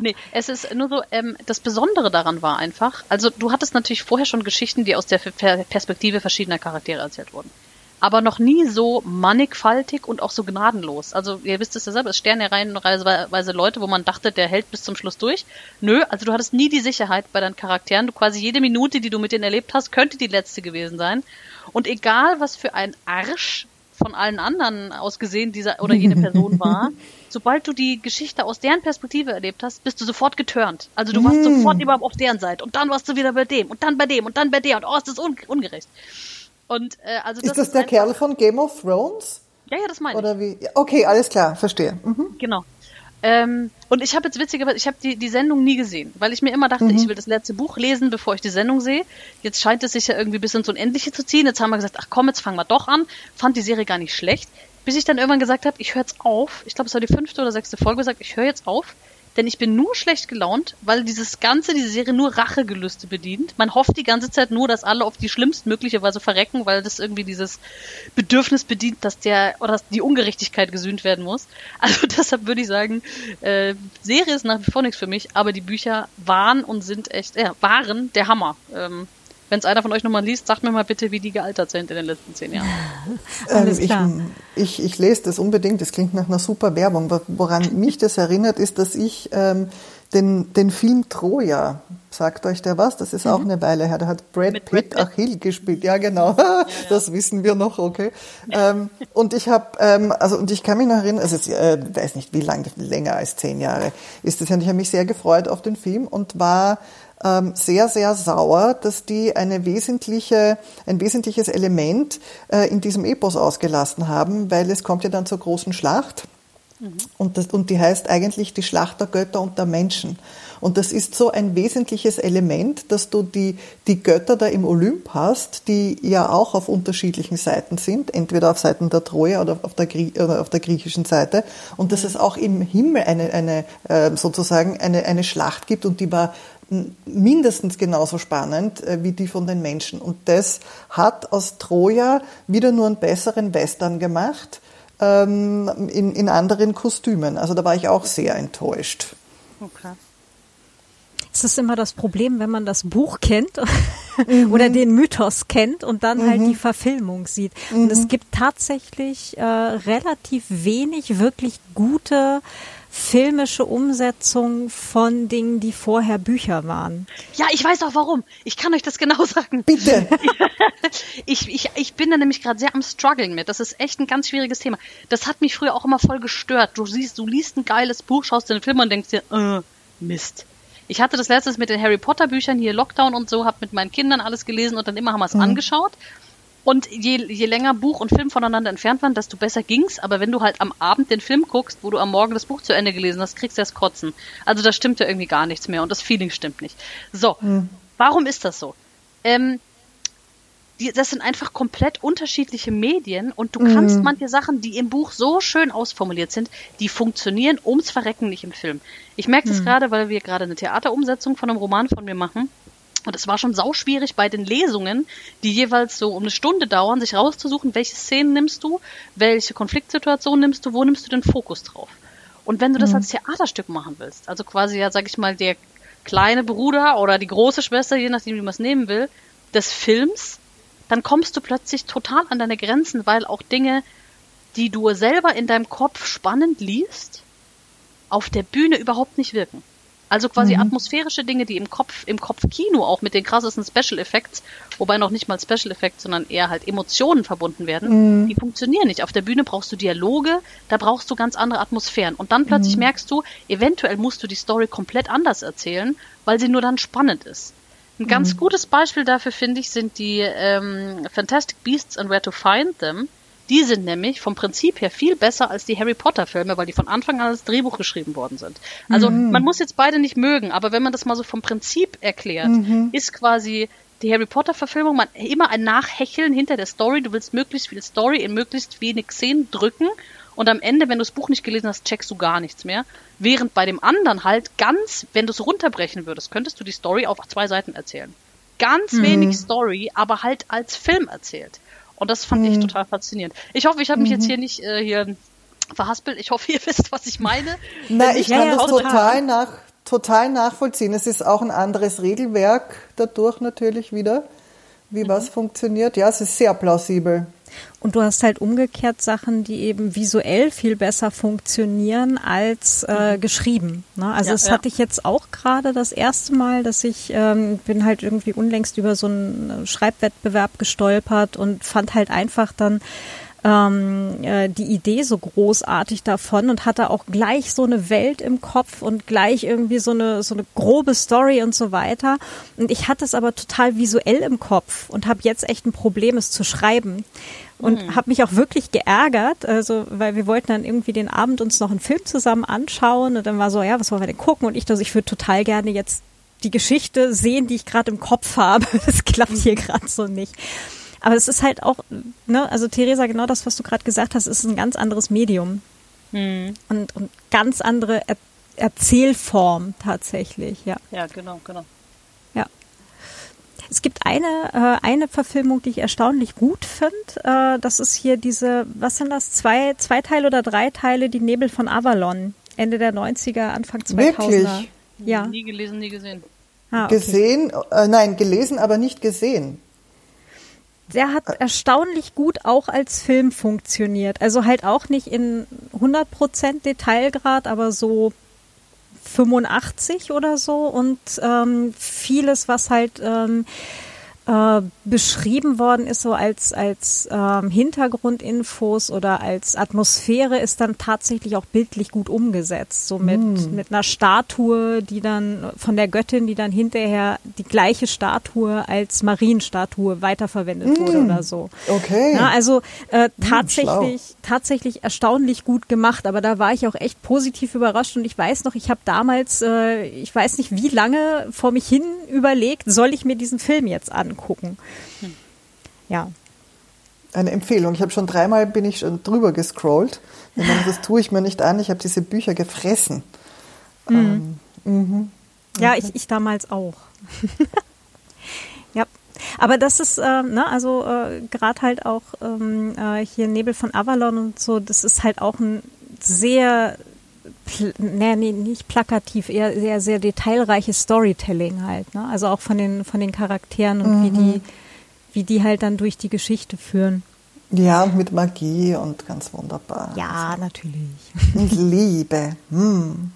nee, es ist nur so, ähm, das Besondere daran war einfach, also du hattest natürlich vorher schon Geschichten, die aus der Perspektive verschiedener Charaktere erzählt wurden. Aber noch nie so mannigfaltig und auch so gnadenlos. Also ihr wisst es ja selber, es sterben ja reihenweise Leute, wo man dachte, der hält bis zum Schluss durch. Nö, also du hattest nie die Sicherheit bei deinen Charakteren. Du quasi jede Minute, die du mit denen erlebt hast, könnte die letzte gewesen sein. Und egal, was für ein Arsch von allen anderen aus gesehen dieser oder jene Person war, sobald du die Geschichte aus deren Perspektive erlebt hast, bist du sofort geturnt. Also du warst mm. sofort überhaupt auf deren Seite und dann warst du wieder bei dem und dann bei dem und dann bei der und oh, ist das un ungerecht. Und äh, also das ist das ist der Kerl von Game of Thrones? Ja, ja, das meine ich. Oder wie? Okay, alles klar, verstehe. Mhm. Genau. Ähm, und ich habe jetzt witzigerweise, ich habe die, die Sendung nie gesehen, weil ich mir immer dachte, mhm. ich will das letzte Buch lesen, bevor ich die Sendung sehe. Jetzt scheint es sich ja irgendwie bis ins Unendliche zu ziehen. Jetzt haben wir gesagt, ach komm, jetzt fangen wir doch an. Fand die Serie gar nicht schlecht. Bis ich dann irgendwann gesagt habe, ich höre jetzt auf. Ich glaube, es war die fünfte oder sechste Folge gesagt, ich höre jetzt auf denn ich bin nur schlecht gelaunt, weil dieses Ganze, diese Serie nur Rachegelüste bedient. Man hofft die ganze Zeit nur, dass alle auf die schlimmstmögliche Weise verrecken, weil das irgendwie dieses Bedürfnis bedient, dass der oder dass die Ungerechtigkeit gesühnt werden muss. Also deshalb würde ich sagen, äh, Serie ist nach wie vor nichts für mich, aber die Bücher waren und sind echt, ja, waren der Hammer. Ähm, wenn es einer von euch nochmal liest, sagt mir mal bitte, wie die gealtert sind in den letzten zehn Jahren. Alles ähm, klar. Ich, ich, ich, lese das unbedingt. Das klingt nach einer super Werbung. Woran mich das erinnert, ist, dass ich ähm, den, den Film Troja, sagt euch der was? Das ist mhm. auch eine Weile her. Da hat Brad Mit Pitt Brad Achill gespielt. Ja, genau. Ja, ja. Das wissen wir noch, okay. ähm, und ich habe, ähm, also und ich kann mich noch erinnern, also ich äh, weiß nicht, wie lange, länger als zehn Jahre ist das. Und ich habe mich sehr gefreut auf den Film und war ähm, sehr, sehr sauer, dass die eine wesentliche, ein wesentliches Element äh, in diesem Epos ausgelassen haben, weil es kommt ja dann zur großen Schlacht. Mhm. Und, das, und die heißt eigentlich die Schlacht der Götter und der Menschen. Und das ist so ein wesentliches Element, dass du die, die Götter da im Olymp hast, die ja auch auf unterschiedlichen Seiten sind, entweder auf Seiten der Troja oder auf der, oder auf der griechischen Seite. Und dass es auch im Himmel eine, eine äh, sozusagen eine, eine Schlacht gibt und die war mindestens genauso spannend äh, wie die von den Menschen. Und das hat aus Troja wieder nur einen besseren Western gemacht ähm, in, in anderen Kostümen. Also da war ich auch sehr enttäuscht. Okay. Es ist immer das Problem, wenn man das Buch kennt mhm. oder den Mythos kennt und dann halt mhm. halt die Verfilmung sieht. Mhm. Und es mhm. gibt tatsächlich äh, relativ wenig wirklich gute filmische Umsetzung von Dingen, die vorher Bücher waren. Ja, ich weiß auch warum. Ich kann euch das genau sagen. Bitte. ich, ich, ich bin da nämlich gerade sehr am struggeln mit. Das ist echt ein ganz schwieriges Thema. Das hat mich früher auch immer voll gestört. Du siehst, du liest ein geiles Buch, schaust den Film und denkst dir, äh, Mist Ich hatte das letztes mit den Harry Potter Büchern hier Lockdown und so, habe mit meinen Kindern alles gelesen und dann immer haben wir es mhm. angeschaut. Und je, je länger Buch und Film voneinander entfernt waren, desto besser ging's. Aber wenn du halt am Abend den Film guckst, wo du am Morgen das Buch zu Ende gelesen hast, kriegst du das Kotzen. Also da stimmt ja irgendwie gar nichts mehr und das Feeling stimmt nicht. So, mhm. warum ist das so? Ähm, die, das sind einfach komplett unterschiedliche Medien und du mhm. kannst manche Sachen, die im Buch so schön ausformuliert sind, die funktionieren ums Verrecken nicht im Film. Ich merke das mhm. gerade, weil wir gerade eine Theaterumsetzung von einem Roman von mir machen und es war schon sauschwierig bei den Lesungen, die jeweils so um eine Stunde dauern, sich rauszusuchen, welche Szenen nimmst du, welche Konfliktsituation nimmst du, wo nimmst du den Fokus drauf. Und wenn du das mhm. als Theaterstück machen willst, also quasi ja, sag ich mal, der kleine Bruder oder die große Schwester, je nachdem, wie man es nehmen will, des Films, dann kommst du plötzlich total an deine Grenzen, weil auch Dinge, die du selber in deinem Kopf spannend liest, auf der Bühne überhaupt nicht wirken. Also quasi mhm. atmosphärische Dinge, die im Kopf, im Kopfkino auch mit den krassesten Special Effects, wobei noch nicht mal Special Effects, sondern eher halt Emotionen verbunden werden, mhm. die funktionieren nicht. Auf der Bühne brauchst du Dialoge, da brauchst du ganz andere Atmosphären. Und dann plötzlich mhm. merkst du, eventuell musst du die Story komplett anders erzählen, weil sie nur dann spannend ist. Ein ganz mhm. gutes Beispiel dafür, finde ich, sind die ähm, Fantastic Beasts and Where to Find Them, die sind nämlich vom Prinzip her viel besser als die Harry Potter Filme, weil die von Anfang an als Drehbuch geschrieben worden sind. Also mhm. man muss jetzt beide nicht mögen, aber wenn man das mal so vom Prinzip erklärt, mhm. ist quasi die Harry Potter Verfilmung man immer ein Nachhecheln hinter der Story. Du willst möglichst viel Story in möglichst wenig Szenen drücken und am Ende, wenn du das Buch nicht gelesen hast, checkst du gar nichts mehr. Während bei dem anderen halt ganz, wenn du es runterbrechen würdest, könntest du die Story auf zwei Seiten erzählen. Ganz mhm. wenig Story, aber halt als Film erzählt. Und das fand mhm. ich total faszinierend. Ich hoffe, ich habe mich mhm. jetzt hier nicht äh, hier verhaspelt. Ich hoffe, ihr wisst, was ich meine. Na, ich kann das total nach, total nachvollziehen. Es ist auch ein anderes Regelwerk dadurch natürlich wieder, wie mhm. was funktioniert. Ja, es ist sehr plausibel. Und du hast halt umgekehrt Sachen, die eben visuell viel besser funktionieren als äh, mhm. geschrieben. Ne? Also ja, das ja. hatte ich jetzt auch gerade das erste Mal, dass ich ähm, bin halt irgendwie unlängst über so einen Schreibwettbewerb gestolpert und fand halt einfach dann ähm, äh, die Idee so großartig davon und hatte auch gleich so eine Welt im Kopf und gleich irgendwie so eine so eine grobe Story und so weiter. Und ich hatte es aber total visuell im Kopf und habe jetzt echt ein Problem, es zu schreiben und mhm. habe mich auch wirklich geärgert, also weil wir wollten dann irgendwie den Abend uns noch einen Film zusammen anschauen und dann war so, ja, was wollen wir denn gucken? Und ich, also ich würde total gerne jetzt die Geschichte sehen, die ich gerade im Kopf habe. Das klappt hier gerade so nicht. Aber es ist halt auch, ne, also Theresa, genau das, was du gerade gesagt hast, ist ein ganz anderes Medium. Mhm. Und, und ganz andere er Erzählform tatsächlich, ja. Ja, genau, genau. Ja. Es gibt eine, äh, eine Verfilmung, die ich erstaunlich gut finde. Äh, das ist hier diese, was sind das, zwei, zwei Teile oder drei Teile, die Nebel von Avalon. Ende der 90er, Anfang 2000er. Wirklich? Ja. Nie gelesen, nie gesehen. Ah, okay. Gesehen, äh, nein, gelesen, aber nicht gesehen der hat erstaunlich gut auch als Film funktioniert. Also halt auch nicht in 100% Detailgrad, aber so 85 oder so und ähm, vieles, was halt ähm, äh, beschrieben worden ist, so als, als ähm, Hintergrundinfos oder als Atmosphäre, ist dann tatsächlich auch bildlich gut umgesetzt. So mit, mm. mit einer Statue, die dann von der Göttin, die dann hinterher die gleiche Statue als Marienstatue weiterverwendet mm. wurde oder so. Okay. Ja, also äh, hm, tatsächlich, mm, tatsächlich erstaunlich gut gemacht, aber da war ich auch echt positiv überrascht und ich weiß noch, ich habe damals, äh, ich weiß nicht wie lange vor mich hin überlegt, soll ich mir diesen Film jetzt angucken? Angucken. Hm. Ja. Eine Empfehlung. Ich habe schon dreimal bin ich schon drüber gescrollt. Das tue ich mir nicht an. Ich habe diese Bücher gefressen. Mhm. Ähm, mhm. Ja, ich, ich damals auch. ja. Aber das ist, äh, ne, also äh, gerade halt auch ähm, äh, hier Nebel von Avalon und so, das ist halt auch ein sehr nee, nee, nicht plakativ, eher sehr, sehr detailreiches Storytelling halt. Ne? Also auch von den, von den Charakteren und mhm. wie die, wie die halt dann durch die Geschichte führen. Ja, und mit Magie und ganz wunderbar. Ja, natürlich. Und Liebe. Hm.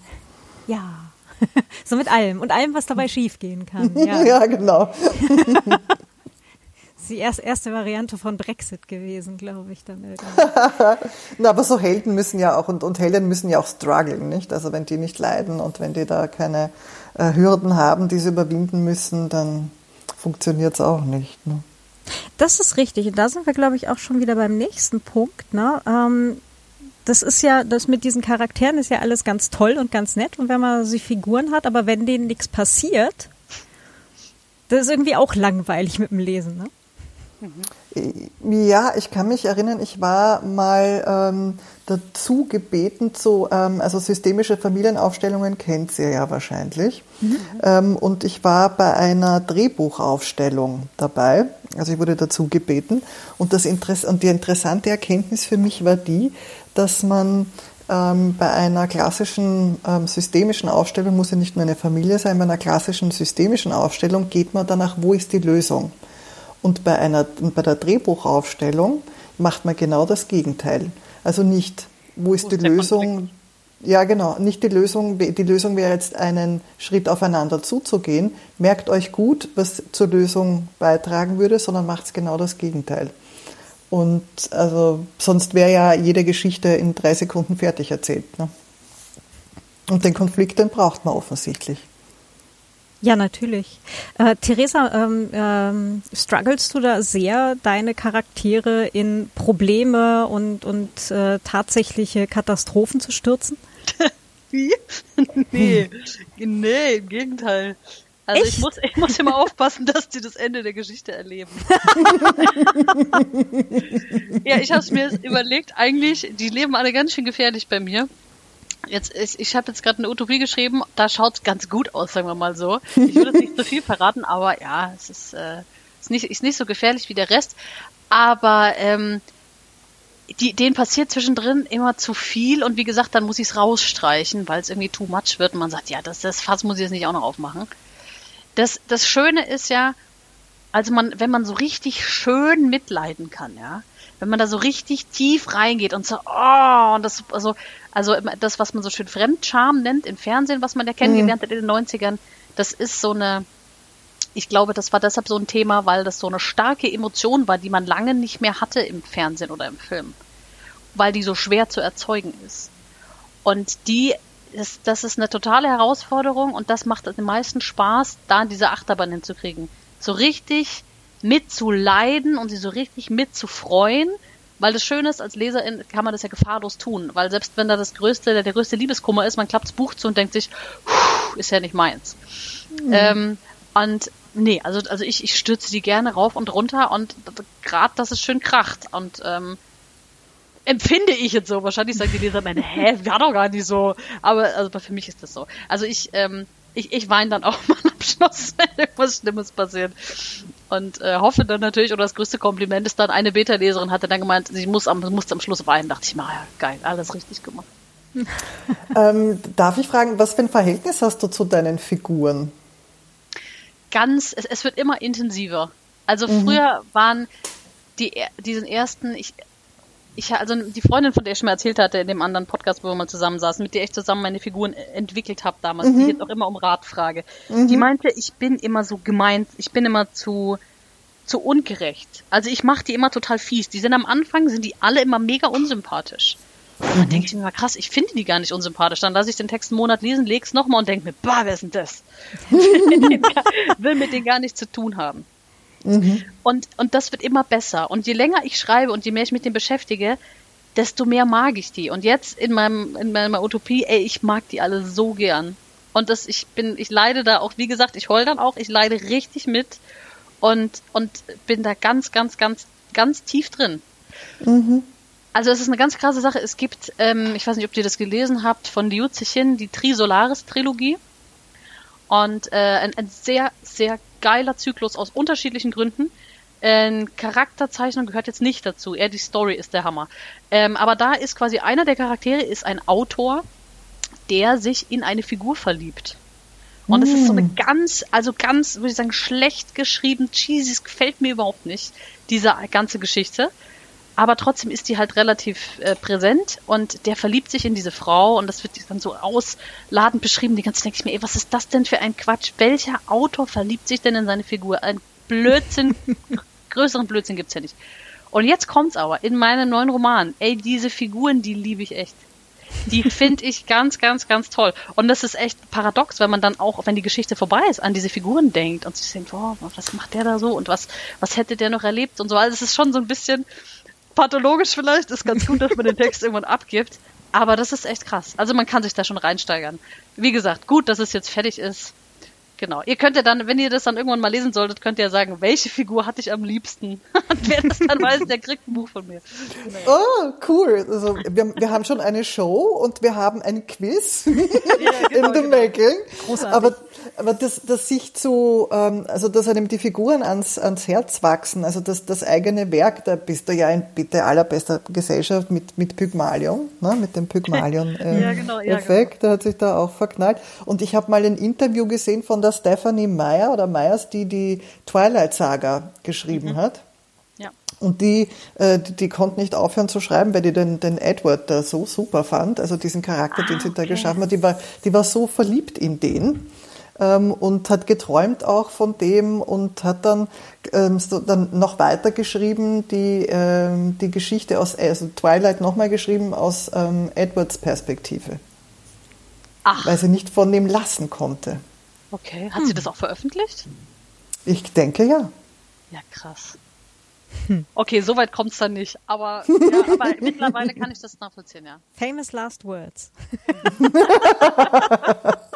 Ja. so mit allem und allem, was dabei schiefgehen kann. Ja, ja genau. die erste, erste Variante von Brexit gewesen, glaube ich, dann Na, aber so Helden müssen ja auch und, und Helden müssen ja auch strugglen, nicht? Also wenn die nicht leiden und wenn die da keine äh, Hürden haben, die sie überwinden müssen, dann funktioniert es auch nicht. Ne? Das ist richtig. Und da sind wir, glaube ich, auch schon wieder beim nächsten Punkt. Ne? Ähm, das ist ja, das mit diesen Charakteren ist ja alles ganz toll und ganz nett. Und wenn man sie Figuren hat, aber wenn denen nichts passiert, das ist irgendwie auch langweilig mit dem Lesen, ne? Ja, ich kann mich erinnern, ich war mal ähm, dazu gebeten zu, ähm, also systemische Familienaufstellungen kennt ihr ja wahrscheinlich. Mhm. Ähm, und ich war bei einer Drehbuchaufstellung dabei. Also ich wurde dazu gebeten. Und, das Interess und die interessante Erkenntnis für mich war die, dass man ähm, bei einer klassischen ähm, systemischen Aufstellung, muss ja nicht nur eine Familie sein, bei einer klassischen systemischen Aufstellung geht man danach, wo ist die Lösung? Und bei, einer, bei der Drehbuchaufstellung macht man genau das Gegenteil. Also nicht, wo ist wo die ist Lösung? Ja, genau. Nicht die Lösung. Die Lösung wäre jetzt einen Schritt aufeinander zuzugehen. Merkt euch gut, was zur Lösung beitragen würde, sondern macht genau das Gegenteil. Und also sonst wäre ja jede Geschichte in drei Sekunden fertig erzählt. Ne? Und den Konflikt, den braucht man offensichtlich. Ja, natürlich. Äh, Theresa, ähm, ähm, strugglest du da sehr, deine Charaktere in Probleme und, und äh, tatsächliche Katastrophen zu stürzen? Wie? nee, nee, im Gegenteil. Also ich muss, ich muss immer aufpassen, dass die das Ende der Geschichte erleben. ja, ich habe es mir überlegt, eigentlich, die leben alle ganz schön gefährlich bei mir. Jetzt ist, ich habe jetzt gerade eine Utopie geschrieben, da schaut's ganz gut aus, sagen wir mal so. Ich würde nicht zu viel verraten, aber ja, es ist, äh, ist, nicht, ist nicht so gefährlich wie der Rest. Aber ähm, die, denen passiert zwischendrin immer zu viel und wie gesagt, dann muss ich es rausstreichen, weil es irgendwie too much wird und man sagt, ja, das, das Fass muss ich jetzt nicht auch noch aufmachen. Das, das Schöne ist ja, also man, wenn man so richtig schön mitleiden kann, ja, wenn man da so richtig tief reingeht und so, oh, und das, also, also das, was man so schön Fremdscham nennt im Fernsehen, was man ja kennengelernt hat in den 90ern, das ist so eine, ich glaube, das war deshalb so ein Thema, weil das so eine starke Emotion war, die man lange nicht mehr hatte im Fernsehen oder im Film. Weil die so schwer zu erzeugen ist. Und die ist, das ist eine totale Herausforderung und das macht den meisten Spaß, da diese Achterbahn hinzukriegen. So richtig mitzuleiden und sie so richtig mitzufreuen, weil das Schöne ist, als Leserin kann man das ja gefahrlos tun, weil selbst wenn da das größte, der, größte Liebeskummer ist, man klappt das Buch zu und denkt sich, ist ja nicht meins. Mhm. Ähm, und nee, also, also ich, ich stürze die gerne rauf und runter und gerade, dass es schön kracht und ähm, empfinde ich jetzt so. Wahrscheinlich sagen die Leser, hä, war doch gar nicht so. Aber also für mich ist das so. Also ich, ähm, ich, ich weine dann auch mal am Schluss, wenn irgendwas Schlimmes passiert. Und äh, hoffe dann natürlich, oder das größte Kompliment ist dann, eine Beta-Leserin hatte dann gemeint, sie muss am, muss am Schluss weinen. Dachte ich mir, ja, geil, alles richtig gemacht. ähm, darf ich fragen, was für ein Verhältnis hast du zu deinen Figuren? Ganz, es, es wird immer intensiver. Also mhm. früher waren die, diesen ersten, ich, ich, also die Freundin, von der ich schon mal erzählt hatte, in dem anderen Podcast, wo wir mal zusammen saßen, mit der ich zusammen meine Figuren entwickelt habe damals, mhm. die ich jetzt auch immer um Rat frage, mhm. die meinte, ich bin immer so gemeint, ich bin immer zu, zu ungerecht. Also ich mache die immer total fies. Die sind am Anfang, sind die alle immer mega unsympathisch. Und dann denke ich mir, krass, ich finde die gar nicht unsympathisch. Dann lasse ich den Text einen Monat lesen, leg's nochmal und denke mir, bah, wer ist denn das? will mit denen gar nichts zu tun haben. Mhm. Und, und das wird immer besser. Und je länger ich schreibe und je mehr ich mit dem beschäftige, desto mehr mag ich die. Und jetzt in meinem, in meiner Utopie, ey, ich mag die alle so gern. Und das, ich bin, ich leide da auch, wie gesagt, ich heul dann auch, ich leide richtig mit und, und bin da ganz, ganz, ganz, ganz tief drin. Mhm. Also es ist eine ganz krasse Sache. Es gibt, ähm, ich weiß nicht, ob ihr das gelesen habt, von Liu Zixin, die Trisolaris-Trilogie. Und äh, ein, ein sehr, sehr geiler Zyklus aus unterschiedlichen Gründen. Äh, Charakterzeichnung gehört jetzt nicht dazu, eher die Story ist der Hammer. Ähm, aber da ist quasi einer der Charaktere ist ein Autor, der sich in eine Figur verliebt. Und es ist so eine mm. ganz, also ganz, würde ich sagen, schlecht geschrieben, cheesy, es gefällt mir überhaupt nicht, diese ganze Geschichte aber trotzdem ist die halt relativ äh, präsent und der verliebt sich in diese Frau und das wird dann so ausladend beschrieben. Die ganze denke ich mir, ey, was ist das denn für ein Quatsch? Welcher Autor verliebt sich denn in seine Figur? Ein Blödsinn. größeren Blödsinn gibt's ja nicht. Und jetzt kommt's aber in meinem neuen Roman. Ey, diese Figuren, die liebe ich echt. Die finde ich ganz, ganz, ganz toll. Und das ist echt paradox, wenn man dann auch, wenn die Geschichte vorbei ist, an diese Figuren denkt und sich denkt, oh, was macht der da so und was, was hätte der noch erlebt und so. Also es ist schon so ein bisschen pathologisch vielleicht. Ist ganz gut, dass man den Text irgendwann abgibt. Aber das ist echt krass. Also man kann sich da schon reinsteigern. Wie gesagt, gut, dass es jetzt fertig ist. Genau. Ihr könnt ja dann, wenn ihr das dann irgendwann mal lesen solltet, könnt ihr ja sagen, welche Figur hatte ich am liebsten? Und wer das dann weiß, der kriegt ein Buch von mir. Genau. Oh, cool. Also wir, wir haben schon eine Show und wir haben ein Quiz ja, genau, in the genau. making. Großartig. Aber, aber das, das sich zu, ähm, also dass einem die Figuren ans, ans Herz wachsen, also das, das eigene Werk, da bist du ja in bitte allerbester Gesellschaft mit, mit Pygmalion, ne, mit dem Pygmalion-Effekt, äh, ja, genau, ja, genau. der hat sich da auch verknallt. Und ich habe mal ein Interview gesehen von der Stephanie Meyer oder Meyers, die die Twilight Saga geschrieben mhm. hat. Und die, äh, die, die konnte nicht aufhören zu schreiben, weil die den, den Edward da so super fand, also diesen Charakter, ah, den sie okay. da geschaffen hat. Die war, die war so verliebt in den ähm, und hat geträumt auch von dem und hat dann, ähm, so, dann noch weiter geschrieben, die, ähm, die Geschichte aus, also Twilight nochmal geschrieben aus ähm, Edwards Perspektive. Ach. Weil sie nicht von dem lassen konnte. Okay. Hat hm. sie das auch veröffentlicht? Ich denke ja. Ja, krass. Hm. Okay, soweit kommt es dann nicht. Aber, ja, aber mittlerweile kann ich das nachvollziehen, ja. Famous last words.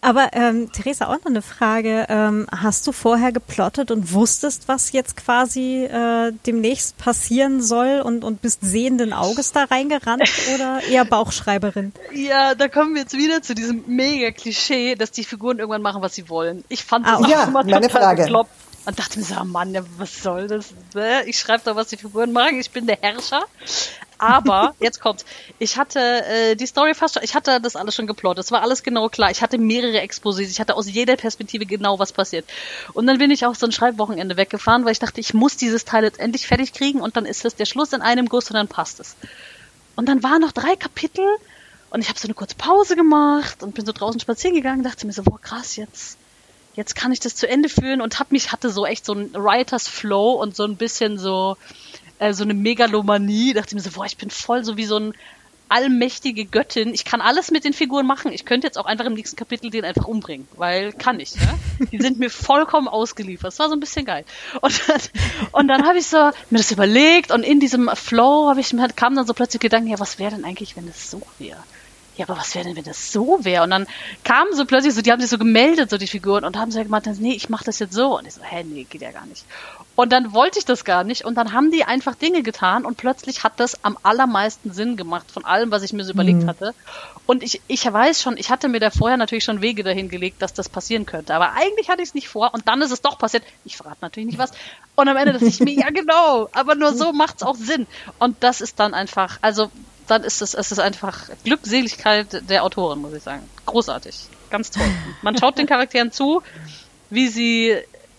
Aber ähm, Theresa, auch noch eine Frage. Ähm, hast du vorher geplottet und wusstest, was jetzt quasi äh, demnächst passieren soll und, und bist sehenden Auges da reingerannt oder eher Bauchschreiberin? Ja, da kommen wir jetzt wieder zu diesem mega Klischee, dass die Figuren irgendwann machen, was sie wollen. Ich fand das ah, auch ja, immer meine total Frage. bekloppt und dachte mir so, oh Mann, was soll das? Ich schreibe doch, was die Figuren machen. Ich bin der Herrscher. Aber jetzt kommt, ich hatte äh, die Story fast schon, ich hatte das alles schon geplottet. Es war alles genau klar. Ich hatte mehrere Exposés. Ich hatte aus jeder Perspektive genau, was passiert. Und dann bin ich auf so ein Schreibwochenende weggefahren, weil ich dachte, ich muss dieses Teil jetzt endlich fertig kriegen und dann ist es der Schluss in einem Guss und dann passt es. Und dann waren noch drei Kapitel und ich habe so eine kurze Pause gemacht und bin so draußen spazieren gegangen, dachte mir so, boah, krass, jetzt jetzt kann ich das zu Ende führen und hab mich hatte so echt so ein Writers Flow und so ein bisschen so äh, so eine Megalomanie, dachte mir so, boah, ich bin voll so wie so ein allmächtige Göttin. Ich kann alles mit den Figuren machen. Ich könnte jetzt auch einfach im nächsten Kapitel den einfach umbringen, weil kann ich. Ja? Die sind mir vollkommen ausgeliefert. Das war so ein bisschen geil. Und dann, und dann habe ich so mir das überlegt und in diesem Flow habe ich mir kam dann so plötzlich Gedanken, ja, was wäre denn eigentlich, wenn es so wäre? ja, aber was wäre denn, wenn das so wäre? Und dann kamen so plötzlich so, die haben sich so gemeldet, so die Figuren, und haben so gemeint, nee, ich mache das jetzt so. Und ich so, hä, nee, geht ja gar nicht. Und dann wollte ich das gar nicht. Und dann haben die einfach Dinge getan und plötzlich hat das am allermeisten Sinn gemacht von allem, was ich mir so überlegt mhm. hatte. Und ich, ich weiß schon, ich hatte mir da vorher natürlich schon Wege dahin gelegt, dass das passieren könnte. Aber eigentlich hatte ich es nicht vor und dann ist es doch passiert. Ich verrate natürlich nicht was. Und am Ende dachte ich mir, ja genau, aber nur so macht es auch Sinn. Und das ist dann einfach, also dann ist es, es ist einfach Glückseligkeit der Autorin, muss ich sagen. Großartig. Ganz toll. Man schaut den Charakteren zu, wie sie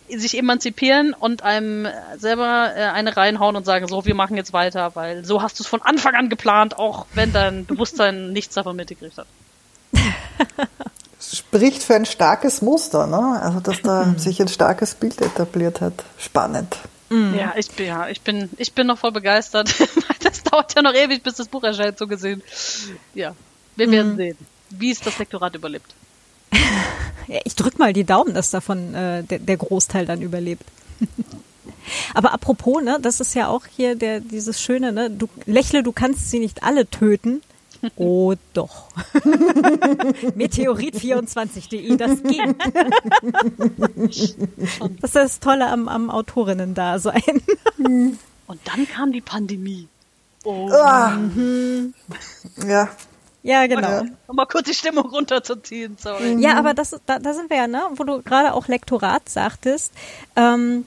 sich emanzipieren und einem selber äh, eine reinhauen und sagen, so, wir machen jetzt weiter, weil so hast du es von Anfang an geplant, auch wenn dein Bewusstsein nichts davon mitgekriegt hat. Spricht für ein starkes Muster, ne? Also, dass da sich ein starkes Bild etabliert hat. Spannend. Mhm. Ja, ich bin, ja, ich bin, ich bin noch voll begeistert. das dauert ja noch ewig, bis das Buch erscheint, so gesehen. Ja, wir werden mhm. sehen, wie es das Lektorat überlebt. Ich drück mal die Daumen, dass davon äh, der, der Großteil dann überlebt. Aber apropos, ne, das ist ja auch hier der dieses schöne, ne, du lächle, du kannst sie nicht alle töten. Oh doch. Meteorit24.de, das geht. Das ist das Tolle am, am Autorinnen-Dasein. Und dann kam die Pandemie. Oh. Ah. Mhm. Ja. Ja, genau. Um mal kurz die Stimmung runterzuziehen, sorry. Ja, aber das, da, da sind wir ja, ne, wo du gerade auch Lektorat sagtest. Ähm,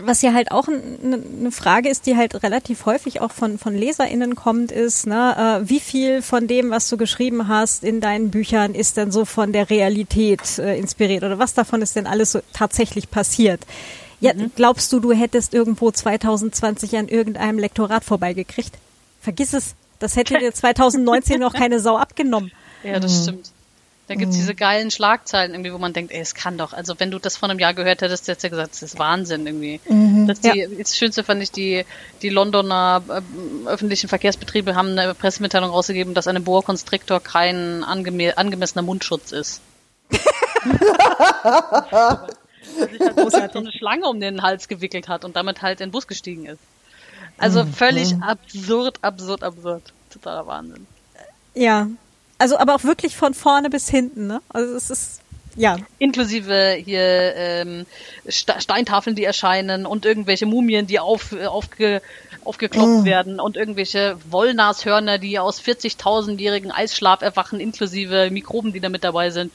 was ja halt auch eine Frage ist, die halt relativ häufig auch von, von LeserInnen kommt, ist, ne, äh, wie viel von dem, was du geschrieben hast in deinen Büchern, ist denn so von der Realität äh, inspiriert oder was davon ist denn alles so tatsächlich passiert? Ja, mhm. glaubst du, du hättest irgendwo 2020 an irgendeinem Lektorat vorbeigekriegt? Vergiss es. Das hätte dir 2019 noch keine Sau abgenommen. Ja, das mhm. stimmt. Da gibt's diese geilen Schlagzeilen irgendwie, wo man denkt, ey, es kann doch. Also wenn du das vor einem Jahr gehört hättest, hättest du gesagt, das ist Wahnsinn irgendwie. Das, die, Ja. das Schönste fand ich, die, die Londoner äh, öffentlichen Verkehrsbetriebe haben eine Pressemitteilung rausgegeben, dass eine Boa Constrictor kein angeme angemessener Mundschutz ist. Dass sich halt so eine Schlange um den Hals gewickelt hat und damit halt in den Bus gestiegen ist. Also völlig absurd, absurd, absurd. Totaler Wahnsinn. Ja. Also aber auch wirklich von vorne bis hinten, ne? Also es ist ja. Inklusive hier ähm, Ste- Steintafeln, die erscheinen und irgendwelche Mumien, die auf, aufge, aufgeklopft werden und irgendwelche Wollnashörner, die aus 40.000-jährigen Eisschlaf erwachen, inklusive Mikroben, die da mit dabei sind.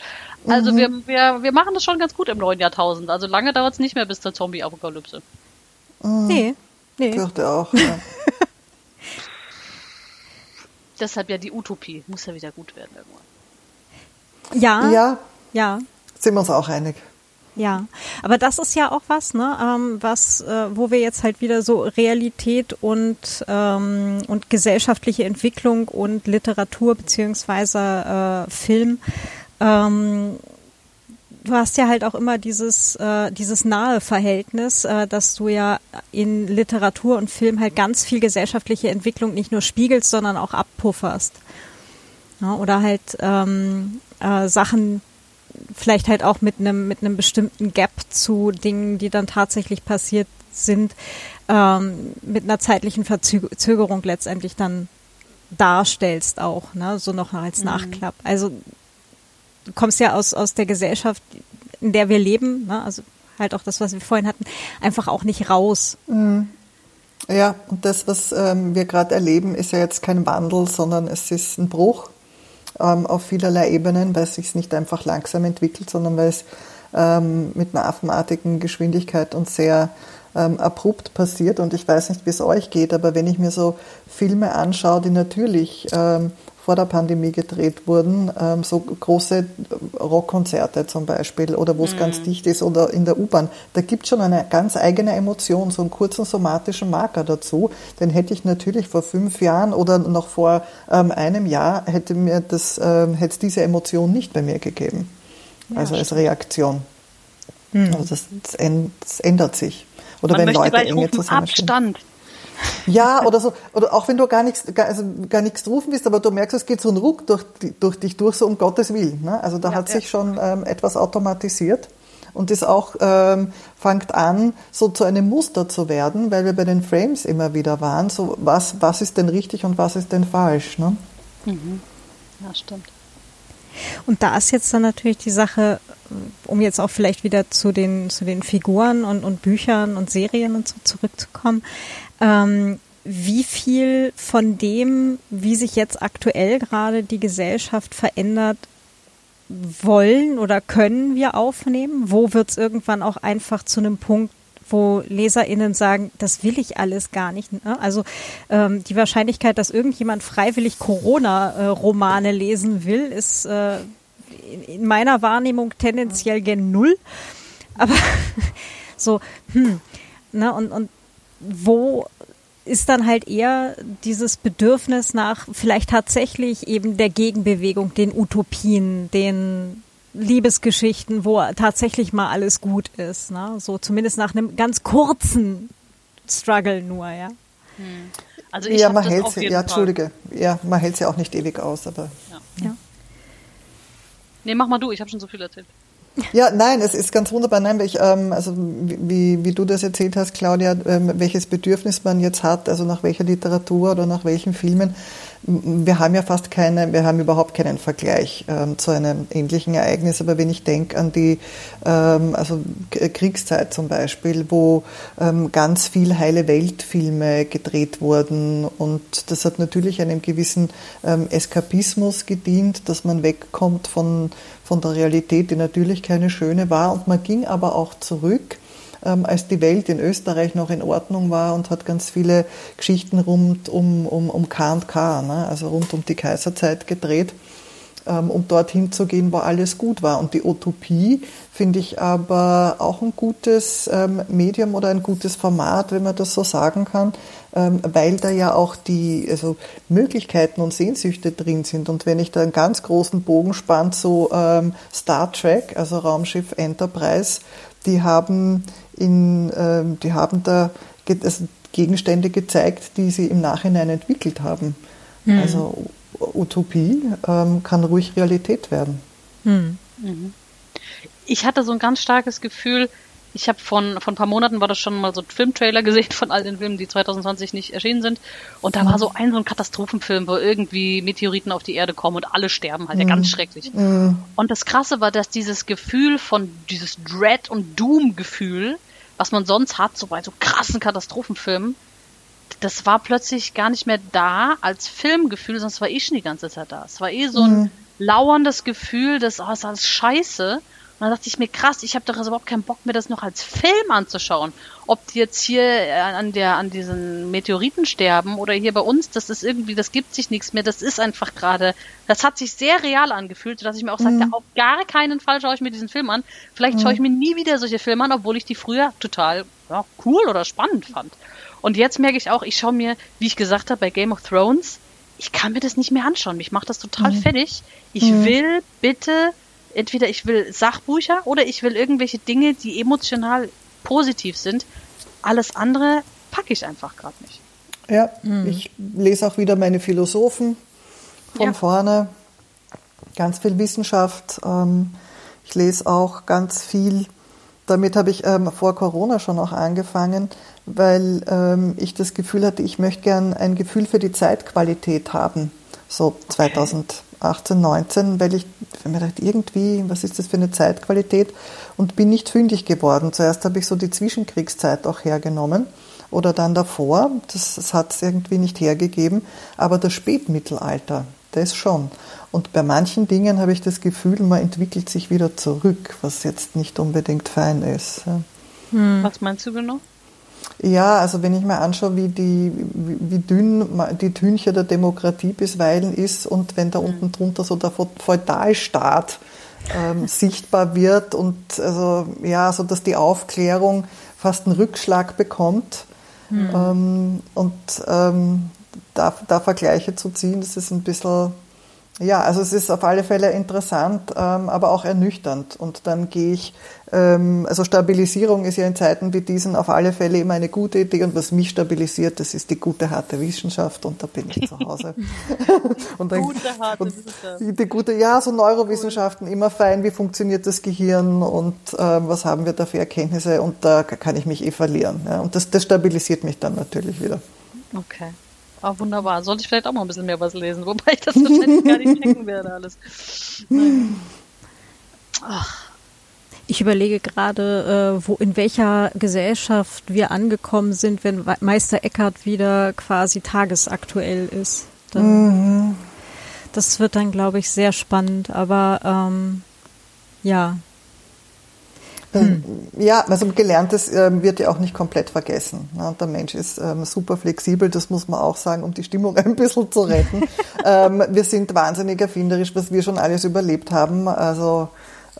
Also wir, wir, wir machen das schon ganz gut im neuen Jahrtausend. Also lange dauert es nicht mehr bis zur Zombie-Apokalypse. Nee. Nee. Fürchte auch. Ja. Deshalb ja die Utopie. Muss ja wieder gut werden irgendwann. Ja. ja, Ja. sind wir uns auch einig. Ja, aber das ist ja auch was, ne, ähm, was, äh, wo wir jetzt halt wieder so Realität und ähm, und gesellschaftliche Entwicklung und Literatur beziehungsweise äh, Film. Ähm, du hast ja halt auch immer dieses äh, dieses nahe Verhältnis, äh, dass du ja in Literatur und Film halt ganz viel gesellschaftliche Entwicklung nicht nur spiegelst, sondern auch abpufferst. Ja, oder halt ähm, äh, Sachen vielleicht halt auch mit einem mit einem bestimmten Gap zu Dingen, die dann tatsächlich passiert sind, ähm, mit einer zeitlichen Verzögerung letztendlich dann darstellst auch, ne, so noch als Nachklapp. Also kommst ja aus aus der Gesellschaft, in der wir leben, ne, also halt auch das, was wir vorhin hatten, einfach auch nicht raus. Ja, und das, was ähm, wir gerade erleben, ist ja jetzt kein Wandel, sondern es ist ein Bruch ähm, auf vielerlei Ebenen, weil es sich nicht einfach langsam entwickelt, sondern weil es ähm, mit einer affenartigen Geschwindigkeit und sehr ähm, abrupt passiert. Und ich weiß nicht, wie es euch geht, aber wenn ich mir so Filme anschaue, die natürlich ähm, vor der Pandemie gedreht wurden, ähm, so große Rockkonzerte zum Beispiel oder wo es ganz dicht ist oder in der U-Bahn, da gibt schon eine ganz eigene Emotion, so einen kurzen somatischen Marker dazu. Den hätte ich natürlich vor fünf Jahren oder noch vor ähm, einem Jahr hätte mir das ähm, hätte es diese Emotion nicht bei mir gegeben. also als Reaktion. Also das, das, änd- das ändert sich. Oder Man wenn Leute enge zusammenstehen. Abstand. Ja, oder so, oder auch wenn du gar nichts, gar, also gar nichts rufen bist, aber du merkst, es geht so ein Ruck durch, durch dich durch, so um Gottes Willen. Ne? Also da hat sich schon ähm, etwas automatisiert und das auch ähm, fängt an, so zu einem Muster zu werden, weil wir bei den Frames immer wieder waren, so was, was ist denn richtig und was ist denn falsch. Ne? Ja, stimmt. Und da ist jetzt dann natürlich die Sache, um jetzt auch vielleicht wieder zu den, zu den Figuren und, und Büchern und Serien und so zurückzukommen, ähm, wie viel von dem, wie sich jetzt aktuell gerade die Gesellschaft verändert, wollen oder können wir aufnehmen? Wo wird es irgendwann auch einfach zu einem Punkt, wo LeserInnen sagen, das will ich alles gar nicht. Ne? Also ähm, die Wahrscheinlichkeit, dass irgendjemand freiwillig Corona-Romane lesen will, ist äh, in, in meiner Wahrnehmung tendenziell gen Null. Aber so, hm, ne, und, und wo ist dann halt eher dieses Bedürfnis nach vielleicht tatsächlich eben der Gegenbewegung, den Utopien, den Liebesgeschichten, wo tatsächlich mal alles gut ist. Ne? So zumindest nach einem ganz kurzen Struggle nur, ja. Also ich Ja, man das hält auf sie, jeden ja, Fall. Entschuldige, ja, man hält sie auch nicht ewig aus, aber ja. Nee, mach mal du, ich habe schon so viel erzählt. Ja, nein, es ist ganz wunderbar. Nein, weil ich, ähm, also wie, wie du das erzählt hast, Claudia, ähm, welches Bedürfnis man jetzt hat, also nach welcher Literatur oder nach welchen Filmen. Wir haben ja fast keine, wir haben überhaupt keinen Vergleich ähm, zu einem ähnlichen Ereignis. Aber wenn ich denke an die ähm, also K- Kriegszeit zum Beispiel, wo ähm, ganz viel heile Weltfilme gedreht wurden und das hat natürlich einem gewissen ähm, Eskapismus gedient, dass man wegkommt von von der Realität, die natürlich keine schöne war. Und man ging aber auch zurück, ähm, als die Welt in Österreich noch in Ordnung war und hat ganz viele Geschichten rund um, um, um K&K, ne? also rund um die Kaiserzeit gedreht. ähm, um dorthin zu gehen, wo alles gut war. Und die Utopie finde ich aber auch ein gutes ähm, Medium oder ein gutes Format, wenn man das so sagen kann, weil da ja auch die also Möglichkeiten und Sehnsüchte drin sind. Und wenn ich da einen ganz großen Bogen spann zu ähm, Star Trek, also Raumschiff Enterprise, die haben in, ähm, die haben da also Gegenstände gezeigt, die sie im Nachhinein entwickelt haben. Mhm. Also Utopie ähm, kann ruhig Realität werden. Mhm. Ich hatte so ein ganz starkes Gefühl, ich habe von, von ein paar Monaten war das schon mal so ein Filmtrailer gesehen von all den Filmen, die 2020 nicht erschienen sind. Und da war so ein so ein Katastrophenfilm, wo irgendwie Meteoriten auf die Erde kommen und alle sterben halt, ja ganz mhm. schrecklich. Mhm. Und das Krasse war, dass dieses Gefühl von, dieses Dread- und Doom-Gefühl, was man sonst hat, so bei so krassen Katastrophenfilmen, das war plötzlich gar nicht mehr da als Filmgefühl, sonst war ich schon die ganze Zeit da. Es war eh so ein mhm. lauerndes Gefühl, dass, oh, ist alles scheiße. Und dann dachte ich mir, krass, ich habe doch also überhaupt keinen Bock, mir das noch als Film anzuschauen. Ob die jetzt hier äh, an der, an diesen Meteoriten sterben oder hier bei uns, das ist irgendwie, das gibt sich nichts mehr. Das ist einfach gerade, das hat sich sehr real angefühlt, sodass ich mir auch sagte, mhm. auf gar keinen Fall schaue ich mir diesen Film an. Vielleicht mhm. schaue ich mir nie wieder solche Filme an, obwohl ich die früher total ja, cool oder spannend fand. Und jetzt merke ich auch, ich schaue mir, wie ich gesagt habe, bei Game of Thrones, ich kann mir das nicht mehr anschauen. Mich macht das total mhm. fertig. Ich mhm. will bitte, entweder ich will Sachbücher oder ich will irgendwelche Dinge, die emotional positiv sind. Alles andere packe ich einfach gerade nicht. Ja, mhm. ich lese auch wieder meine Philosophen von ja. vorne. Ganz viel Wissenschaft. Ähm, ich lese auch ganz viel damit habe ich ähm, vor Corona schon auch angefangen, weil ähm, ich das Gefühl hatte, ich möchte gern ein Gefühl für die Zeitqualität haben. So 2018, 19, weil ich mir dachte, irgendwie, was ist das für eine Zeitqualität? Und bin nicht fündig geworden. Zuerst habe ich so die Zwischenkriegszeit auch hergenommen oder dann davor. Das, das hat es irgendwie nicht hergegeben. Aber das Spätmittelalter, das schon. Und bei manchen Dingen habe ich das Gefühl, man entwickelt sich wieder zurück, was jetzt nicht unbedingt fein ist. Hm. Was meinst du genau? Ja, also wenn ich mir anschaue, wie, die, wie dünn die Tüncher der Demokratie bisweilen ist und wenn da hm. unten drunter so der Feudalstaat ähm, sichtbar wird und also ja, so dass die Aufklärung fast einen Rückschlag bekommt hm. ähm, und ähm, da, da Vergleiche zu ziehen, das ist ein bisschen ja, also es ist auf alle Fälle interessant, ähm, aber auch ernüchternd. Und dann gehe ich, ähm, also Stabilisierung ist ja in Zeiten wie diesen auf alle Fälle immer eine gute Idee. Und was mich stabilisiert, das ist die gute, harte Wissenschaft und da bin ich zu Hause. und dann, gute, harte Wissenschaft. Die gute, ja, so Neurowissenschaften, immer fein, wie funktioniert das Gehirn und ähm, was haben wir da für Erkenntnisse und da kann ich mich eh verlieren. Ja. Und das, das stabilisiert mich dann natürlich wieder. Okay. Ah, wunderbar. Sollte ich vielleicht auch mal ein bisschen mehr was lesen, wobei ich das wahrscheinlich gar nicht checken werde alles. Ich überlege gerade, äh, wo in welcher Gesellschaft wir angekommen sind, wenn Meister Eckhart wieder quasi tagesaktuell ist. Dann, mhm. Das wird dann, glaube ich, sehr spannend. Aber ähm, ja, hm. Ja, also Gelerntes äh, wird ja auch nicht komplett vergessen. Ne? Der Mensch ist ähm, super flexibel, das muss man auch sagen, um die Stimmung ein bisschen zu retten. ähm, wir sind wahnsinnig erfinderisch, was wir schon alles überlebt haben. Also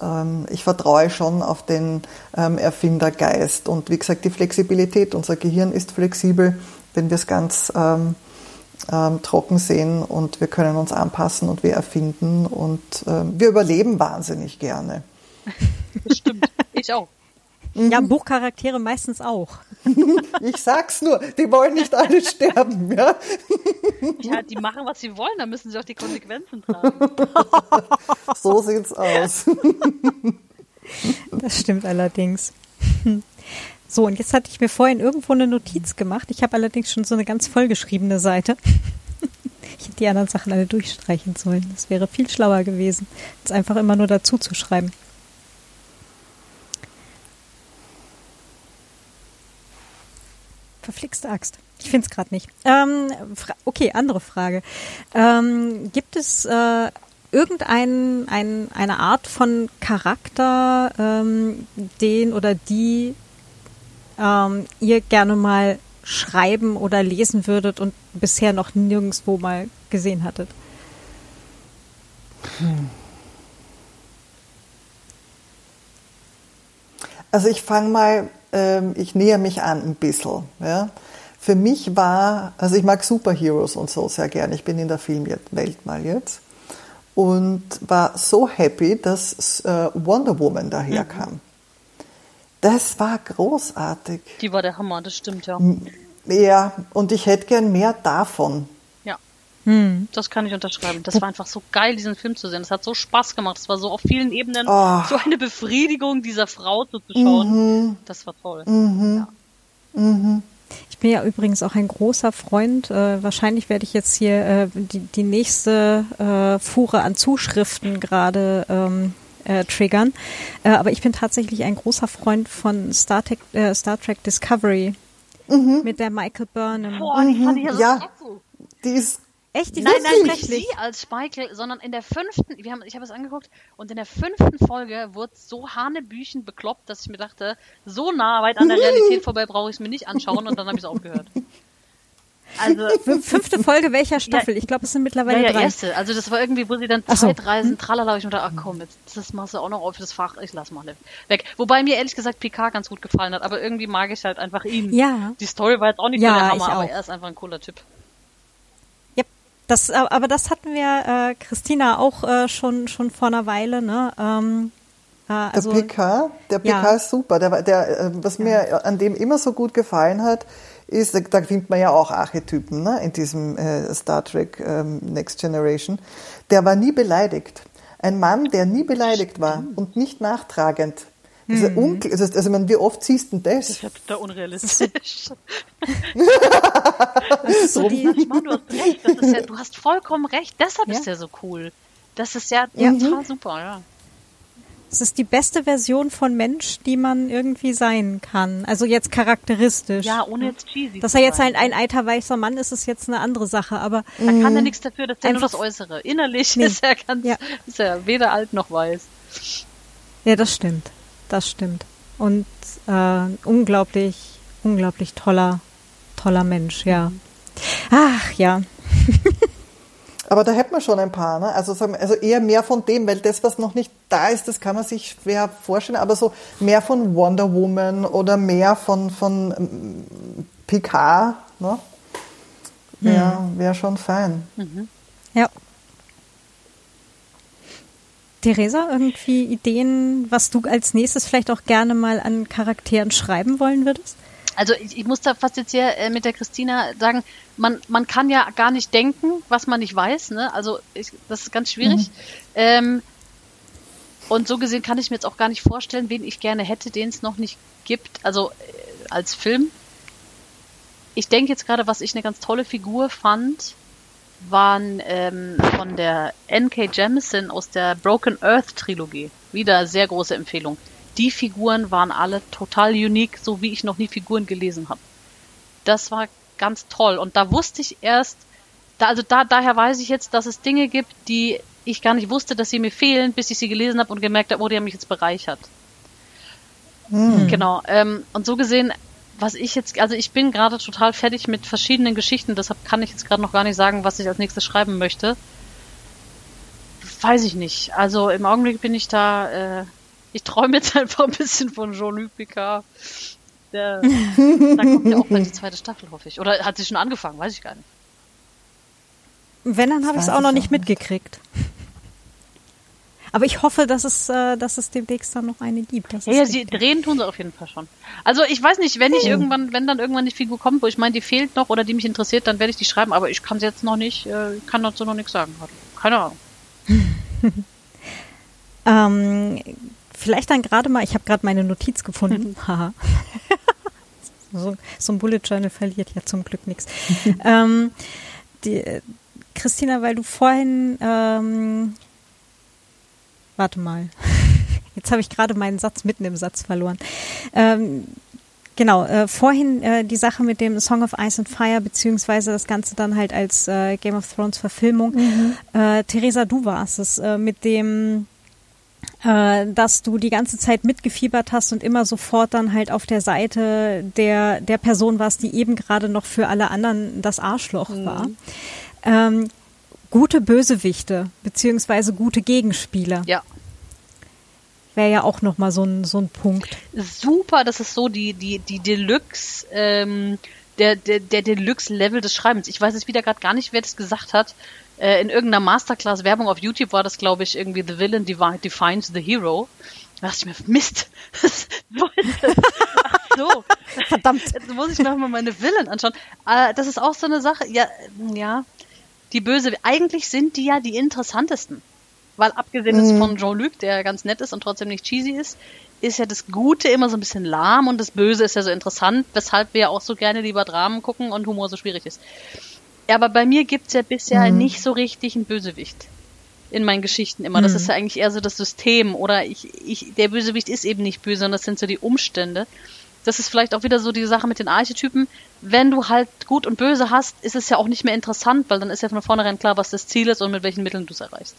ähm, ich vertraue schon auf den ähm, Erfindergeist. Und wie gesagt, die Flexibilität, unser Gehirn ist flexibel, wenn wir es ganz ähm, ähm, trocken sehen und wir können uns anpassen und wir erfinden und wir überleben wahnsinnig gerne. Das stimmt. Ich auch. Ja, Buchcharaktere meistens auch. Ich sag's nur, die wollen nicht alle sterben, ja? Ja, die machen, was sie wollen, dann müssen sie auch die Konsequenzen tragen. So sieht's aus. Das stimmt allerdings. So, und jetzt hatte ich mir vorhin irgendwo eine Notiz gemacht. Ich habe allerdings schon so eine ganz vollgeschriebene Seite. Ich hätte die anderen Sachen alle durchstreichen sollen. Das wäre viel schlauer gewesen, als einfach immer nur dazu zu schreiben. Verflixte Axt. Ich finde es gerade nicht. Ähm, okay, andere Frage. Ähm, gibt es äh, irgendeine ein, eine Art von Charakter, ähm, den oder die ähm, ihr gerne mal schreiben oder lesen würdet und bisher noch nirgendwo mal gesehen hattet? Also ich fange mal, ich näher mich an ein bisschen. Ja. Für mich war, also ich mag Superheroes und so sehr gern. Ich bin in der Filmwelt mal jetzt und war so happy, dass äh, Wonder Woman daherkam. Mhm. Das war großartig. Die war der Hammer, das stimmt ja. Ja, und ich hätte gern mehr davon. Hm. das kann ich unterschreiben. Das war einfach so geil, diesen Film zu sehen. Das hat so Spaß gemacht. Es war so auf vielen Ebenen oh. so eine Befriedigung dieser Frau zuzuschauen. Mhm. Das war toll. Mhm. Ja. Mhm. Ich bin ja übrigens auch ein großer Freund. Äh, wahrscheinlich werde ich jetzt hier äh, die, die nächste äh, Fuhre an Zuschriften gerade ähm, äh, triggern. Äh, aber ich bin tatsächlich ein großer Freund von Star Trek, äh, Star Trek Discovery mhm. mit der Michael Burnham. Boah, die fand ich ja, so ja die ist Echt? Die nein, nein, nicht sie als Spike, sondern in der fünften, wir haben, ich habe es angeguckt, und in der fünften Folge wurde so hanebüchen bekloppt, dass ich mir dachte, so nah weit an der Realität vorbei brauche ich es mir nicht anschauen und dann habe ich es aufgehört. Also fünfte Folge welcher Staffel? Ja, ich glaube, es sind mittlerweile ja, ja, drei. erste. Also das war irgendwie, wo sie dann Zeitreisen, so. tralala, ich mir dachte, ach komm, jetzt das machst du auch noch auf das Fach, ich lass mal weg. Wobei mir ehrlich gesagt Picard ganz gut gefallen hat, aber irgendwie mag ich halt einfach ihn. Ja. Die Story war jetzt auch nicht ja, so der Hammer, aber er ist einfach ein cooler Typ. Ja, das, aber das hatten wir, äh, Christina, auch äh, schon, schon vor einer Weile, ne? Ähm, äh, also, der PK, der PK ja. ist super. Der, der, äh, was mir an dem immer so gut gefallen hat, ist, da findet man ja auch Archetypen ne, in diesem äh, Star Trek ähm, Next Generation. Der war nie beleidigt. Ein Mann, der nie beleidigt war und nicht nachtragend. Also, mhm. also, also man, wie oft siehst du das? Das ist ja total unrealistisch. das ist so die, Mann, du hast recht. Das ist ja, du hast vollkommen recht. Deshalb ja. ist der so cool. Das ist ja, ja. total super, ja. Es ist die beste Version von Mensch, die man irgendwie sein kann. Also jetzt charakteristisch. Ja, ohne jetzt cheesy. Dass er jetzt ein, ein alter weißer Mann ist, ist jetzt eine andere Sache, aber. Da kann er nichts dafür, dass er nur das Äußere. Innerlich nee. ist er ganz, ja. ist er weder alt noch weiß. Ja, das stimmt. Das stimmt. Und äh, unglaublich, unglaublich toller, toller Mensch, ja. Ach, ja. Aber da hätten wir schon ein paar, ne? Also, also eher mehr von dem, weil das, was noch nicht da ist, das kann man sich schwer vorstellen, aber so mehr von Wonder Woman oder mehr von, von ähm, Picard, ne? Wäre mhm. wär schon fein. Mhm. Ja. Theresa, irgendwie Ideen, was du als nächstes vielleicht auch gerne mal an Charakteren schreiben wollen würdest? Also ich, ich muss da fast jetzt hier äh, mit der Christina sagen, man, man kann ja gar nicht denken, was man nicht weiß. Ne? Also ich, das ist ganz schwierig. Mhm. Ähm, und so gesehen kann ich mir jetzt auch gar nicht vorstellen, wen ich gerne hätte, den es noch nicht gibt. Also äh, als Film. Ich denke jetzt gerade, was ich eine ganz tolle Figur fand, waren ähm, von der N.K. Jemisin aus der Broken Earth Trilogie. Wieder sehr große Empfehlung die Figuren waren alle total unique, so wie ich noch nie Figuren gelesen habe. Das war ganz toll. Und da wusste ich erst, da, also da, daher weiß ich jetzt, dass es Dinge gibt, die ich gar nicht wusste, dass sie mir fehlen, bis ich sie gelesen habe und gemerkt habe, oh, die haben mich jetzt bereichert. Hm. Genau. Ähm, und so gesehen, was ich jetzt, also ich bin gerade total fertig mit verschiedenen Geschichten, deshalb kann ich jetzt gerade noch gar nicht sagen, was ich als nächstes schreiben möchte. Weiß ich nicht. Also im Augenblick bin ich da äh, ich träume jetzt einfach ein bisschen von Jean-Luc Picard. Der, da kommt ja auch bald die zweite Staffel, hoffe ich. Oder hat sie schon angefangen? Weiß ich gar nicht. Wenn, dann habe ich es auch noch nicht mitgekriegt. Aber ich hoffe, dass es, äh, dass es demnächst dann noch eine gibt. ja, ja, sie drehen tun sie auf jeden Fall schon. Also ich weiß nicht, wenn ich hm. irgendwann, wenn dann irgendwann die Figur kommt, wo ich meine, die fehlt noch oder die mich interessiert, dann werde ich die schreiben, aber ich kann sie jetzt noch nicht, äh, kann dazu noch nichts sagen. Keine Ahnung. ähm, vielleicht dann gerade mal, ich habe gerade meine Notiz gefunden. Haha. so, so, ein Bullet Journal verliert ja zum Glück nichts. ähm, die, Christina, weil du vorhin, ähm, warte mal, jetzt habe ich gerade meinen Satz mitten im Satz verloren. Ähm, Genau, äh, vorhin äh, die Sache mit dem Song of Ice and Fire, beziehungsweise das Ganze dann halt als äh, Game of Thrones Verfilmung. Mhm. Äh, Theresa, du warst es, äh, mit dem äh, dass du die ganze Zeit mitgefiebert hast und immer sofort dann halt auf der Seite der, der Person warst, die eben gerade noch für alle anderen das Arschloch mhm. war. Ähm, gute Bösewichte beziehungsweise gute Gegenspieler. Ja. Wäre ja auch nochmal so ein, so ein Punkt. Super, das ist so die, die, die Deluxe, ähm, der, der, der Deluxe-Level des Schreibens. Ich weiß jetzt wieder gerade gar nicht, wer das gesagt hat. Äh, in irgendeiner Masterclass-Werbung auf YouTube war das, glaube ich, irgendwie The Villain Defines the Hero. Da dachte ich mir, Mist. Ach so. Verdammt. Jetzt muss ich mir mal meine Villain anschauen. Äh, das ist auch so eine Sache. Ja, ja. Die böse. Eigentlich sind die ja die interessantesten. Weil abgesehen mhm. von Jean-Luc, der ganz nett ist und trotzdem nicht cheesy ist, ist ja das Gute immer so ein bisschen lahm und das Böse ist ja so interessant, weshalb wir ja auch so gerne lieber Dramen gucken und Humor so schwierig ist. Ja, aber bei mir gibt's ja bisher mhm. nicht so richtig einen Bösewicht in meinen Geschichten immer. Das mhm. ist ja eigentlich eher so das System oder ich, ich, der Bösewicht ist eben nicht böse, sondern das sind so die Umstände. Das ist vielleicht auch wieder so die Sache mit den Archetypen. Wenn du halt gut und böse hast, ist es ja auch nicht mehr interessant, weil dann ist ja von vornherein klar, was das Ziel ist und mit welchen Mitteln du es erreichst.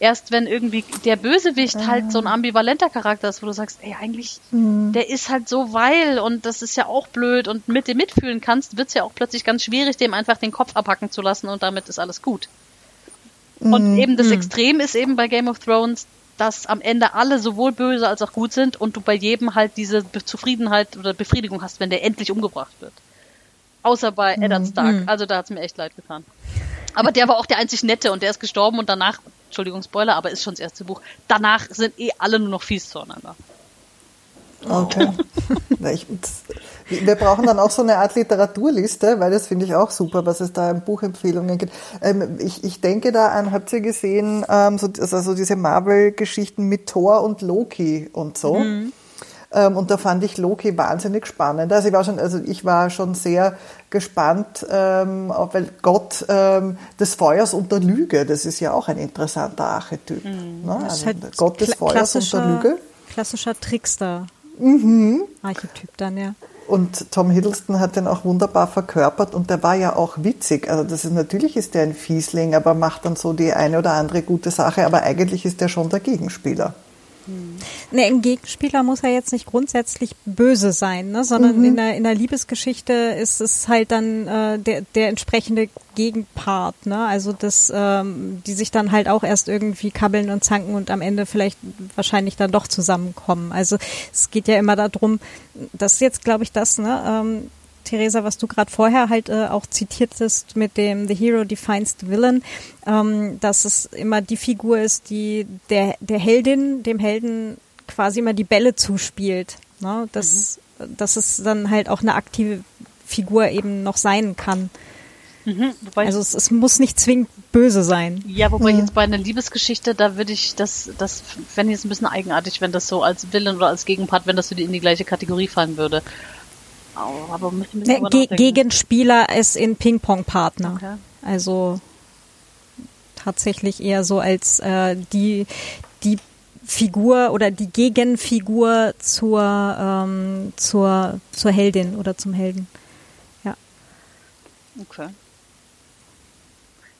Erst wenn irgendwie der Bösewicht ah. halt so ein ambivalenter Charakter ist, wo du sagst, ey, eigentlich, mhm. der ist halt so weil und das ist ja auch blöd und mit dem mitfühlen kannst, wird's ja auch plötzlich ganz schwierig, dem einfach den Kopf abhacken zu lassen und damit ist alles gut. Und mhm. eben das mhm. Extrem ist eben bei Game of Thrones, dass am Ende alle sowohl böse als auch gut sind und du bei jedem halt diese Zufriedenheit oder Befriedigung hast, wenn der endlich umgebracht wird. Außer bei Eddard mhm. Stark. Mhm. Also da hat's mir echt leid getan. Aber der war auch der einzig Nette und der ist gestorben und danach, Entschuldigung, Spoiler, aber ist schon das erste Buch. Danach sind eh alle nur noch fies zueinander. Okay. ich, wir brauchen dann auch so eine Art Literaturliste, weil das finde ich auch super, was es da in Buchempfehlungen gibt. Ähm, ich, ich denke da an, habt ihr gesehen, ähm, so, also diese Marvel-Geschichten mit Thor und Loki und so. Mhm. Ähm, und da fand ich Loki wahnsinnig spannend. Also ich war schon, also ich war schon sehr gespannt, ähm, weil Gott ähm, des Feuers und der Lüge, das ist ja auch ein interessanter Archetyp. Mhm. Ne? Also halt Gott des Feuers und der Lüge. Klassischer Trickster. Mhm. Archetyp dann, ja. Und Tom Hiddleston hat den auch wunderbar verkörpert und der war ja auch witzig. Also das ist, natürlich ist der ein Fiesling, aber macht dann so die eine oder andere gute Sache, aber eigentlich ist der schon der Gegenspieler. Ne, ein Gegenspieler muss ja jetzt nicht grundsätzlich böse sein, ne? sondern mhm. in, der, in der Liebesgeschichte ist es halt dann äh, der, der entsprechende Gegenpart, ne? Also das, ähm, die sich dann halt auch erst irgendwie kabbeln und zanken und am Ende vielleicht wahrscheinlich dann doch zusammenkommen. Also es geht ja immer darum, das ist jetzt, glaube ich, das, ne? Ähm, Theresa, was du gerade vorher halt äh, auch zitiertest mit dem The Hero Defines the Villain, ähm, dass es immer die Figur ist, die der, der Heldin, dem Helden quasi immer die Bälle zuspielt. Ne? Dass, mhm. dass es dann halt auch eine aktive Figur eben noch sein kann. Mhm, also es, es, muss nicht zwingend böse sein. Ja, wobei mhm. jetzt bei einer Liebesgeschichte, da würde ich das, das fände ich jetzt ein bisschen eigenartig, wenn das so als Villain oder als Gegenpart, wenn das in die gleiche Kategorie fallen würde. Aber nee, Ge Gegenspieler ist in Ping-Pong-Partner. Okay. Also tatsächlich eher so als äh, die, die Figur oder die Gegenfigur zur, ähm, zur, zur Heldin oder zum Helden. Ja. Okay.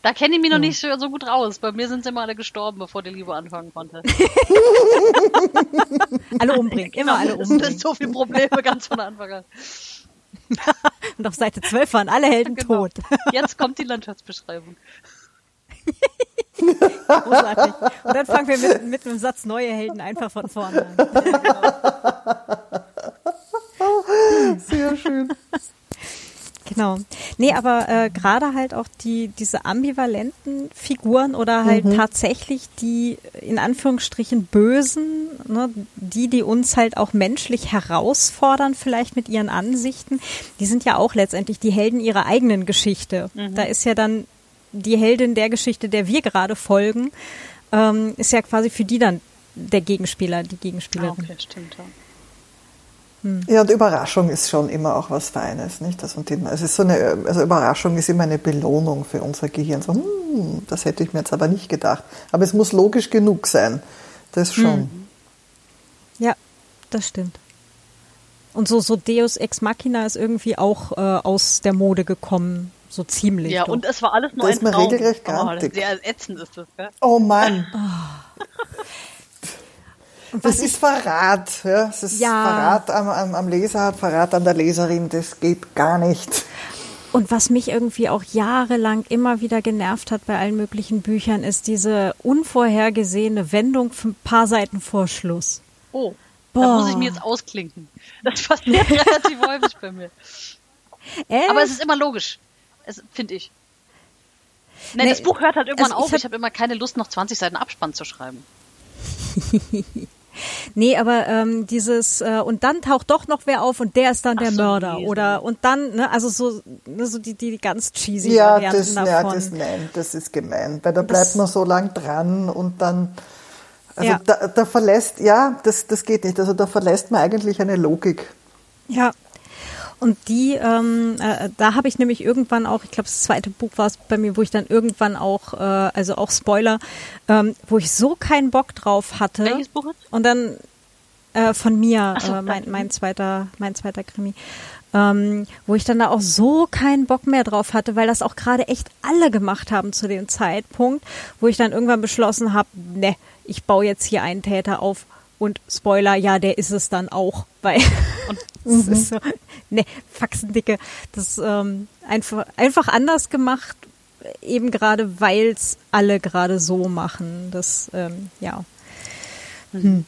Da kenne ich mich noch nicht so gut raus. Bei mir sind sie immer alle gestorben, bevor die Liebe anfangen konnte. alle umbringen, immer alle umbringen. Das sind so viele Probleme ganz von Anfang an. Und auf Seite 12 waren alle Helden genau. tot. Jetzt kommt die Landschaftsbeschreibung. Großartig. Und dann fangen wir mit, mit einem Satz neue Helden einfach von vorne an. Sehr schön. Genau. Nee, aber äh, gerade halt auch die diese ambivalenten Figuren oder halt mhm. tatsächlich die in Anführungsstrichen Bösen, ne, die, die uns halt auch menschlich herausfordern, vielleicht mit ihren Ansichten, die sind ja auch letztendlich die Helden ihrer eigenen Geschichte. Mhm. Da ist ja dann die Heldin der Geschichte, der wir gerade folgen, ähm, ist ja quasi für die dann der Gegenspieler, die Gegenspielerin. Ah, okay, stimmt, ja. Hm. Ja, und Überraschung ist schon immer auch was Feines, nicht? Das und die, also, ist so eine, also Überraschung ist immer eine Belohnung für unser Gehirn. So, hm, das hätte ich mir jetzt aber nicht gedacht. Aber es muss logisch genug sein. Das schon. Hm. Ja, das stimmt. Und so, so Deus Ex Machina ist irgendwie auch äh, aus der Mode gekommen, so ziemlich. Ja, doch. und es war alles nur das ein ist mir regelrecht gar oh, Sehr ätzend ist das, gell? Oh Mann. Das ist Verrat. Ja? Das ist ja. Verrat am, am, am Leser, Verrat an der Leserin. Das geht gar nicht. Und was mich irgendwie auch jahrelang immer wieder genervt hat bei allen möglichen Büchern, ist diese unvorhergesehene Wendung für ein paar Seiten vor Schluss. Oh, Boah. da muss ich mir jetzt ausklinken. Das passiert relativ häufig bei mir. Äh? Aber es ist immer logisch, finde ich. Nee, nee, das Buch hört halt irgendwann also auf. Ich habe hab immer keine Lust, noch 20 Seiten Abspann zu schreiben. nee, aber ähm, dieses äh, und dann taucht doch noch wer auf und der ist dann Ach der so, Mörder nee, oder und dann ne, also so ne, so die die ganz cheesy ja, Varianten das, davon. Ja, das nein, das ist gemein, weil da bleibt das, man so lang dran und dann also ja. da, da verlässt ja, das das geht nicht. Also da verlässt man eigentlich eine Logik. Ja, und die, ähm, äh, da habe ich nämlich irgendwann auch, ich glaube, das zweite Buch war es bei mir, wo ich dann irgendwann auch, äh, also auch Spoiler, ähm, wo ich so keinen Bock drauf hatte. Welches Buch ist? Und dann äh, von mir, so, äh, mein, mein zweiter, mein zweiter Krimi. Ähm, wo ich dann da auch so keinen Bock mehr drauf hatte, weil das auch gerade echt alle gemacht haben zu dem Zeitpunkt, wo ich dann irgendwann beschlossen habe, ne, ich baue jetzt hier einen Täter auf und Spoiler, ja, der ist es dann auch, weil das ist so, ne, Faxendicke, das ähm, einfach einfach anders gemacht, eben gerade weil es alle gerade so machen. Das ähm, ja. Hm.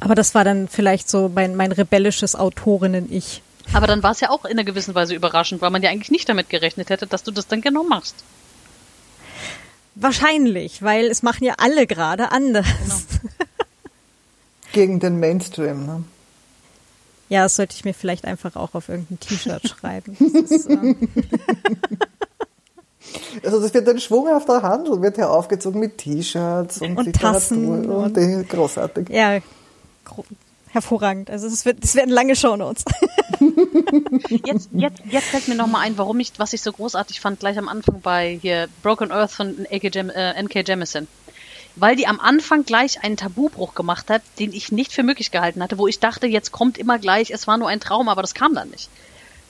Aber das war dann vielleicht so mein, mein rebellisches Autorinnen-Ich. Aber dann war es ja auch in einer gewissen Weise überraschend, weil man ja eigentlich nicht damit gerechnet hätte, dass du das dann genau machst. Wahrscheinlich, weil es machen ja alle gerade anders. Genau. Gegen den Mainstream, ne? Ja, das sollte ich mir vielleicht einfach auch auf irgendein T-Shirt schreiben. Das ist, ähm also das wird ein schwunghafter Handel, wird hier aufgezogen mit T-Shirts und, und Literatur Tassen und, und großartig. Ja, hervorragend. Also es wird, es werden lange Shownotes. jetzt, jetzt, jetzt fällt mir nochmal ein, warum ich, was ich so großartig fand, gleich am Anfang bei hier Broken Earth von NK, äh, NK Jemisin. Weil die am Anfang gleich einen Tabubruch gemacht hat, den ich nicht für möglich gehalten hatte, wo ich dachte, jetzt kommt immer gleich, es war nur ein Traum, aber das kam dann nicht.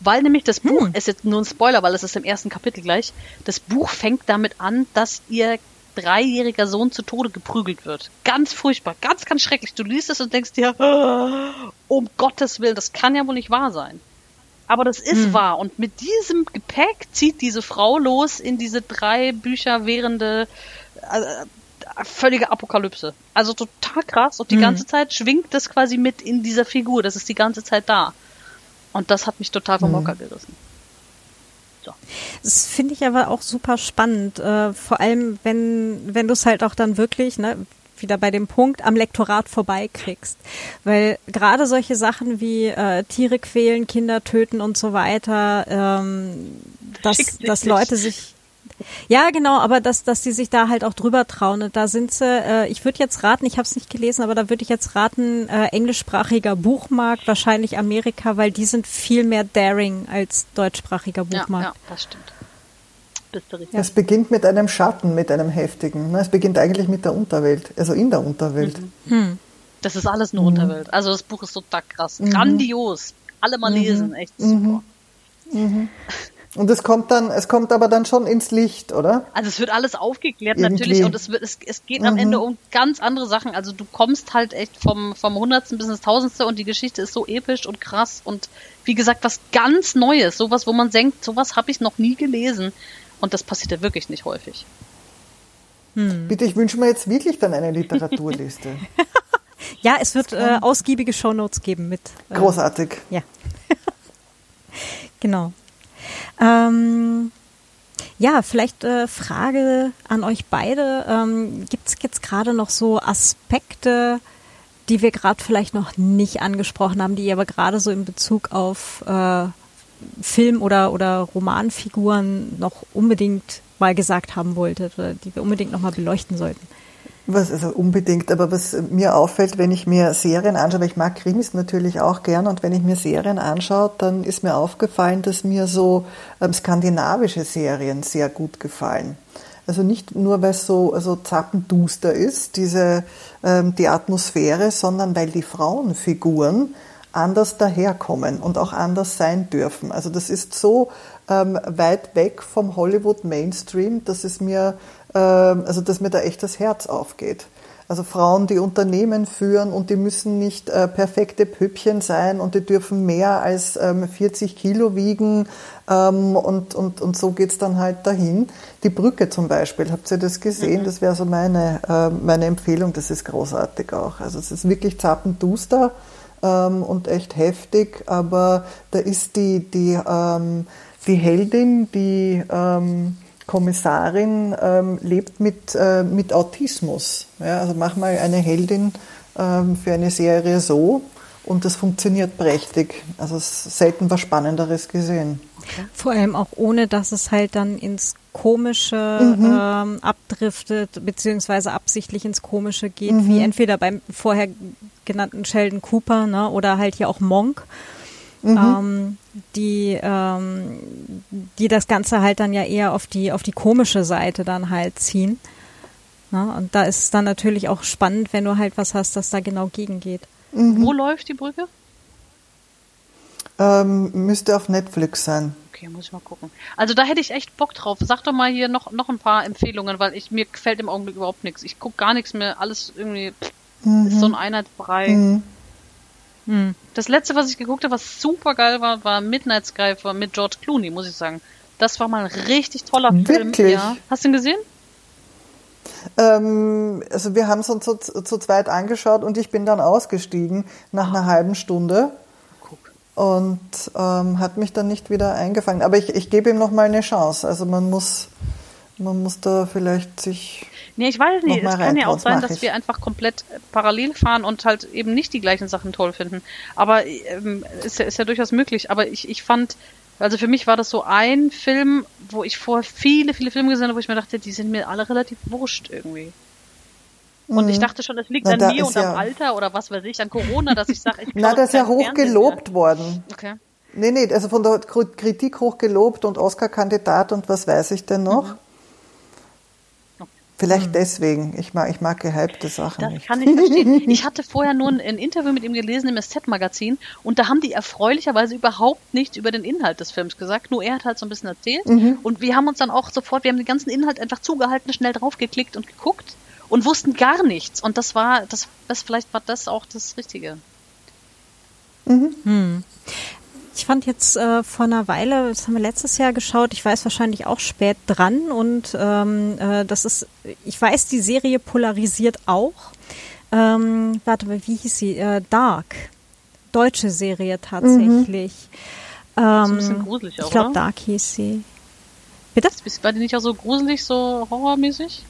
Weil nämlich das Buch, hm. ist jetzt nur ein Spoiler, weil es ist im ersten Kapitel gleich, das Buch fängt damit an, dass ihr dreijähriger Sohn zu Tode geprügelt wird. Ganz furchtbar, ganz, ganz schrecklich. Du liest es und denkst dir, um Gottes Willen, das kann ja wohl nicht wahr sein. Aber das ist hm. wahr. Und mit diesem Gepäck zieht diese Frau los in diese drei Bücher währende äh, völlige Apokalypse. Also total krass. Und die hm. ganze Zeit schwingt das quasi mit in dieser Figur. Das ist die ganze Zeit da. Und das hat mich total vom hm. Hocker gerissen. So. Das finde ich aber auch super spannend, äh, vor allem wenn, wenn du es halt auch dann wirklich, ne, wieder bei dem Punkt am Lektorat vorbeikriegst. Weil gerade solche Sachen wie äh, Tiere quälen, Kinder töten und so weiter, ähm, dass, dass Leute sich ja, genau, aber dass, dass die sich da halt auch drüber trauen. da sind sie, äh, ich würde jetzt raten, ich habe es nicht gelesen, aber da würde ich jetzt raten, äh, englischsprachiger Buchmarkt, wahrscheinlich Amerika, weil die sind viel mehr daring als deutschsprachiger Buchmarkt. Ja, ja das stimmt. Es beginnt mit einem Schatten, mit einem heftigen. Ne? Es beginnt eigentlich mit der Unterwelt, also in der Unterwelt. Mhm. Hm. Das ist alles nur mhm. Unterwelt. Also das Buch ist total krass. Mhm. Grandios. Alle mal mhm. lesen, echt super. Mhm. Mhm. Und es kommt dann, es kommt aber dann schon ins Licht, oder? Also es wird alles aufgeklärt Irgendwie. natürlich und es, wird, es, es geht mhm. am Ende um ganz andere Sachen. Also du kommst halt echt vom, vom Hundertsten bis ins Tausendste und die Geschichte ist so episch und krass und wie gesagt, was ganz Neues, sowas, wo man denkt, sowas habe ich noch nie gelesen. Und das passiert ja wirklich nicht häufig. Hm. Bitte, ich wünsche mir jetzt wirklich dann eine Literaturliste. ja, es wird äh, ausgiebige Shownotes geben mit. Äh, Großartig. Ja. genau. Ähm, ja, vielleicht äh, Frage an euch beide. Ähm, Gibt es jetzt gerade noch so Aspekte, die wir gerade vielleicht noch nicht angesprochen haben, die ihr aber gerade so in Bezug auf äh, Film- oder, oder Romanfiguren noch unbedingt mal gesagt haben wolltet oder die wir unbedingt noch mal beleuchten sollten? Was, also unbedingt, aber was mir auffällt, wenn ich mir Serien anschaue, weil ich mag Krimis natürlich auch gern und wenn ich mir Serien anschaue, dann ist mir aufgefallen, dass mir so ähm, skandinavische Serien sehr gut gefallen. Also nicht nur, weil es so also zappenduster ist, diese, ähm, die Atmosphäre, sondern weil die Frauenfiguren anders daherkommen und auch anders sein dürfen. Also das ist so ähm, weit weg vom Hollywood Mainstream, dass es mir, also dass mir da echt das Herz aufgeht. Also Frauen, die Unternehmen führen und die müssen nicht äh, perfekte Püppchen sein und die dürfen mehr als ähm, 40 Kilo wiegen ähm, und, und, und so geht's dann halt dahin. Die Brücke zum Beispiel, habt ihr das gesehen? Mhm. Das wäre so meine, äh, meine Empfehlung, das ist großartig auch. Also es ist wirklich zappenduster ähm, und echt heftig, aber da ist die, die, ähm, die Heldin, die ähm, Kommissarin ähm, lebt mit, äh, mit Autismus. Ja, also mach mal eine Heldin ähm, für eine Serie so und das funktioniert prächtig. Also selten was Spannenderes gesehen. Vor allem auch ohne, dass es halt dann ins Komische mhm. ähm, abdriftet, beziehungsweise absichtlich ins Komische geht, mhm. wie entweder beim vorher genannten Sheldon Cooper ne, oder halt hier auch Monk mhm. ähm, die, ähm, die das Ganze halt dann ja eher auf die, auf die komische Seite dann halt ziehen. Na, und da ist es dann natürlich auch spannend, wenn du halt was hast, das da genau gegengeht. Mhm. Wo läuft die Brücke? Ähm, müsste auf Netflix sein. Okay, muss ich mal gucken. Also da hätte ich echt Bock drauf. Sag doch mal hier noch, noch ein paar Empfehlungen, weil ich mir gefällt im Augenblick überhaupt nichts. Ich gucke gar nichts mehr. Alles irgendwie mhm. ist so ein Einheitsbrei. Mhm. Hm. Das letzte, was ich geguckt habe, was super geil war, war Midnight Sky mit George Clooney, muss ich sagen. Das war mal ein richtig toller Film. Wirklich? Ja. Hast du ihn gesehen? Ähm, also wir haben es uns zu, zu, zweit angeschaut und ich bin dann ausgestiegen nach einer halben Stunde und ähm, hat mich dann nicht wieder eingefangen. Aber ich, ich gebe ihm noch mal eine Chance. Also man muss, man muss da vielleicht sich Nee, ich weiß nicht. Es kann ja auch sein, dass wir einfach komplett parallel fahren und halt eben nicht die gleichen Sachen toll finden. Aber ähm, ist, ja, ist ja durchaus möglich. Aber ich, ich fand, also für mich war das so ein Film, wo ich vor viele, viele Filme gesehen habe, wo ich mir dachte, die sind mir alle relativ wurscht irgendwie. Und ich mhm. dachte schon, das liegt Na, an mir und ja am Alter oder was weiß ich, an Corona, dass ich sage, ich kann Na, das ist ja hoch gelobt worden. Okay. Nee, nee, also von der Kritik hoch gelobt und Oscar-Kandidat und was weiß ich denn noch. Mhm. Vielleicht hm. deswegen. Ich mag, ich mag gehypte Sachen. Das nicht. kann ich verstehen. Ich hatte vorher nur ein, ein Interview mit ihm gelesen im SZ-Magazin und da haben die erfreulicherweise überhaupt nichts über den Inhalt des Films gesagt. Nur er hat halt so ein bisschen erzählt. Mhm. Und wir haben uns dann auch sofort, wir haben den ganzen Inhalt einfach zugehalten, schnell draufgeklickt und geguckt und wussten gar nichts. Und das war, das, das vielleicht war das auch das Richtige. Mhm. Hm. Ich fand jetzt äh, vor einer Weile, das haben wir letztes Jahr geschaut, ich weiß wahrscheinlich auch spät dran und ähm, äh, das ist, ich weiß, die Serie polarisiert auch. Ähm, warte mal, wie hieß sie? Äh, Dark. Deutsche Serie tatsächlich. Mhm. Ähm, so ein bisschen gruselig auch, Ich glaube, Dark hieß sie. Bitte? War die nicht auch so gruselig, so horrormäßig?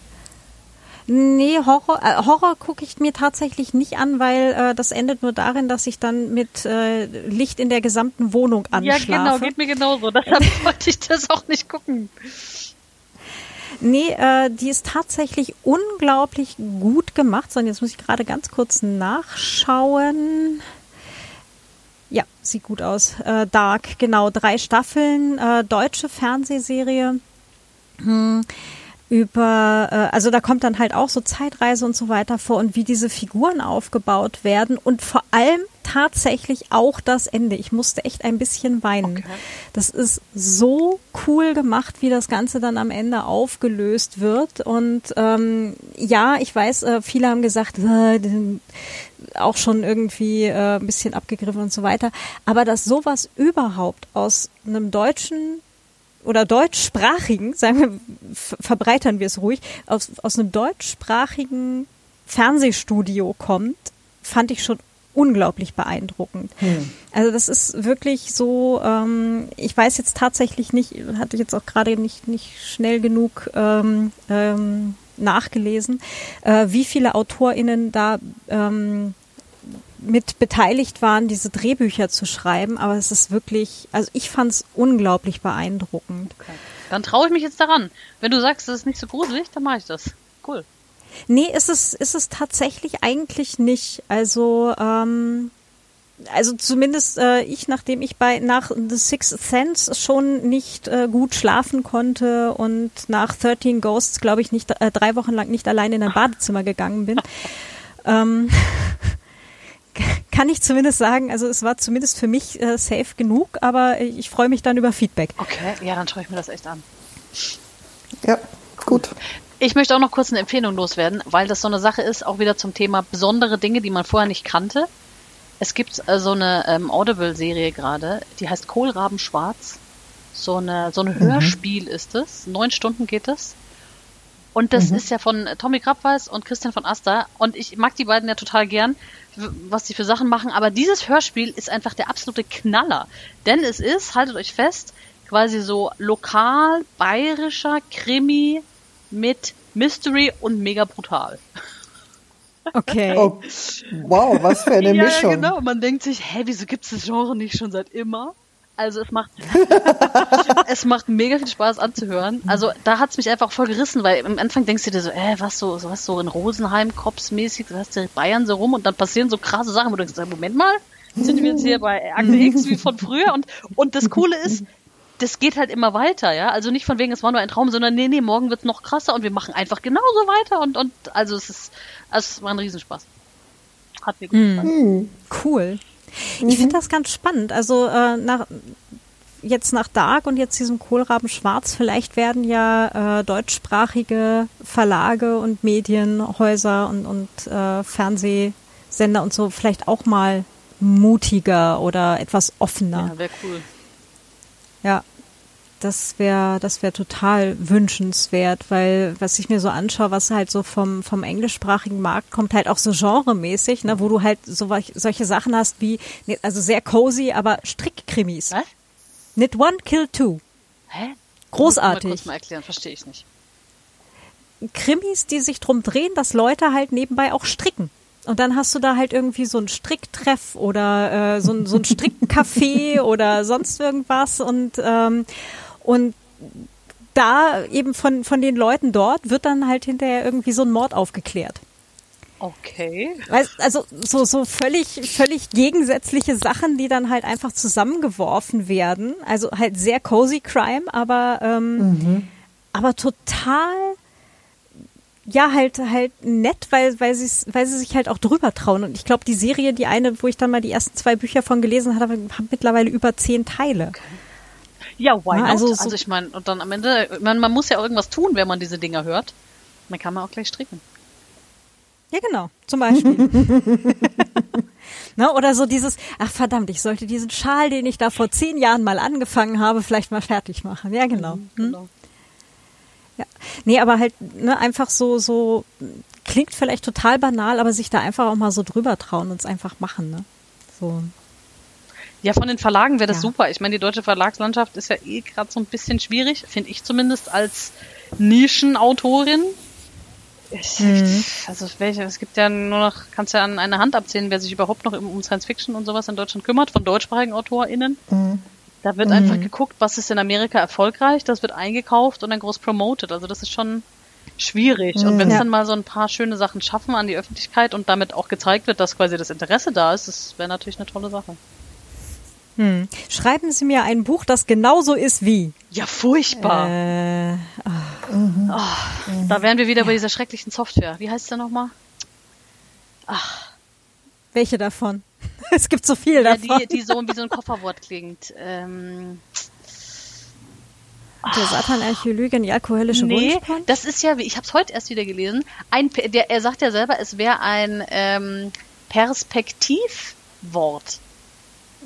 Nee, Horror, äh, Horror gucke ich mir tatsächlich nicht an, weil äh, das endet nur darin, dass ich dann mit äh, Licht in der gesamten Wohnung anschlafe. Ja, genau, geht mir genauso. Deshalb wollte ich das auch nicht gucken. Nee, äh, die ist tatsächlich unglaublich gut gemacht. So, und jetzt muss ich gerade ganz kurz nachschauen. Ja, sieht gut aus. Äh, Dark, genau, drei Staffeln, äh, deutsche Fernsehserie. Hm über, äh, also da kommt dann halt auch so Zeitreise und so weiter vor und wie diese Figuren aufgebaut werden und vor allem tatsächlich auch das Ende. Ich musste echt ein bisschen weinen. Okay. Das ist so cool gemacht, wie das Ganze dann am Ende aufgelöst wird. Und ähm, ja, ich weiß, äh, viele haben gesagt, äh, auch schon irgendwie äh, ein bisschen abgegriffen und so weiter. Aber dass sowas überhaupt aus einem deutschen oder deutschsprachigen, sagen wir, verbreitern wir es ruhig, aus, aus einem deutschsprachigen Fernsehstudio kommt, fand ich schon unglaublich beeindruckend. Hm. Also das ist wirklich so, ähm, ich weiß jetzt tatsächlich nicht, hatte ich jetzt auch gerade nicht, nicht schnell genug ähm, ähm, nachgelesen, äh, wie viele AutorInnen da ähm, mit beteiligt waren, diese Drehbücher zu schreiben, aber es ist wirklich, also ich fand es unglaublich beeindruckend. Okay. Dann traue ich mich jetzt daran. Wenn du sagst, es ist nicht so gruselig, dann mache ich das. Cool. Nee, ist es, ist es tatsächlich eigentlich nicht. Also, ähm, also zumindest äh, ich, nachdem ich bei nach The Sixth Sense schon nicht äh, gut schlafen konnte und nach 13 Ghosts, glaube ich, nicht äh, drei Wochen lang nicht allein in ein Badezimmer gegangen bin. ähm, kann ich zumindest sagen, also es war zumindest für mich äh, safe genug, aber ich freue mich dann über Feedback. Okay, ja, dann schaue ich mir das echt an. Ja, gut. Ich möchte auch noch kurz eine Empfehlung loswerden, weil das so eine Sache ist, auch wieder zum Thema besondere Dinge, die man vorher nicht kannte. Es gibt äh, so eine ähm, Audible-Serie gerade, die heißt Kohlraben Schwarz. So eine, so ein Mhm. Hörspiel ist es. Neun Stunden geht es. Und das Mhm. ist ja von Tommy Krabweis und Christian von Aster. Und ich mag die beiden ja total gern, was die für Sachen machen. Aber dieses Hörspiel ist einfach der absolute Knaller. Denn es ist, haltet euch fest, quasi so lokal bayerischer Krimi mit Mystery und mega brutal. Okay. Oh, wow, was für eine ja, Mischung. Ja, genau. Man denkt sich, hä, wieso gibt's das Genre nicht schon seit immer? Also es macht es macht mega viel Spaß anzuhören. Also da hat's mich einfach voll gerissen, weil am Anfang denkst du dir so, äh, was so, so was so in Rosenheim Cops mäßig, du hast ja Bayern so rum und dann passieren so krasse Sachen, wo du denkst, Moment mal, sind wir jetzt hier bei Akte X wie von früher und und das coole ist, das geht halt immer weiter, ja. Also nicht von wegen, es war nur ein Traum, sondern nee, nee, morgen wird's noch krasser und wir machen einfach genauso weiter und und also es ist also es war ein Riesenspaß. Hat mir gut gefallen. Cool. Ich finde das ganz spannend. Also äh, nach, jetzt nach Dark und jetzt diesem Kohlraben Schwarz, vielleicht werden ja äh, deutschsprachige Verlage und Medienhäuser und, und äh, Fernsehsender und so vielleicht auch mal mutiger oder etwas offener. Ja, wäre cool. Ja, das wäre das wäre total wünschenswert, weil was ich mir so anschaue, was halt so vom vom englischsprachigen Markt kommt, halt auch so genremäßig, ne, wo du halt so solche Sachen hast wie ne, also sehr cozy, aber Strickkrimis. Was? Knit one, kill two. Hä? Großartig. Muss mal kurz mal erklären, verstehe ich nicht. Krimis, die sich drum drehen, dass Leute halt nebenbei auch stricken. Und dann hast du da halt irgendwie so ein Stricktreff oder äh, so, ein- so ein Strickcafé oder sonst irgendwas und ähm, und da eben von von den Leuten dort wird dann halt hinterher irgendwie so ein Mord aufgeklärt. Okay. Weißt, also so so völlig völlig gegensätzliche Sachen, die dann halt einfach zusammengeworfen werden. Also halt sehr cozy Crime, aber ähm, aber total ja halt halt nett, weil weil sie weil sie sich halt auch drüber trauen und ich glaube die Serie, die eine, wo ich dann mal die ersten zwei Bücher von gelesen habe, hat mittlerweile über zehn Teile. Ja, why Ja, not? also Also, so- ich meine, und dann am Ende, man, man muss ja irgendwas tun, wenn man diese Dinger hört. Dann kann man auch gleich stricken. Ja, genau, zum Beispiel. ne, oder so dieses, ach verdammt, ich sollte diesen Schal, den ich da vor zehn Jahren mal angefangen habe, vielleicht mal fertig machen. Ja, genau. Hm? Genau. Ja. Nee, aber halt ne, einfach so, so klingt vielleicht total banal, aber sich da einfach auch mal so drüber trauen und es einfach machen. Ne? So. Ja, von den Verlagen wäre das Ja. super. Ich meine, die deutsche Verlagslandschaft ist ja eh gerade so ein bisschen schwierig, finde ich zumindest als Nischenautorin. Ich, Mhm. Also welche, es gibt ja nur noch, kannst ja an einer Hand abzählen, wer sich überhaupt noch um Science Fiction und sowas in Deutschland kümmert, von deutschsprachigen AutorInnen. Da wird einfach geguckt, was ist in Amerika erfolgreich, das wird eingekauft und dann groß promoted. Also das ist schon schwierig. Und wenn es Ja. dann mal so ein paar schöne Sachen schaffen an die Öffentlichkeit und damit auch gezeigt wird, dass quasi das Interesse da ist, das wäre natürlich eine tolle Sache. Hm. Schreiben Sie mir ein Buch, das genauso ist wie. Ja, furchtbar. Äh, Da wären wir wieder bei dieser schrecklichen Software. Wie heißt der nochmal? welche davon? Es gibt so viel Ja, davon. die, die so wie so ein Kofferwort klingt. Ähm, Der Satan Archäologe, die alkoholische nee, Wunschporn? das ist ja, ich habe es heute erst wieder gelesen. Ein, der, er sagt ja selber, es wäre ein ähm, Perspektivwort,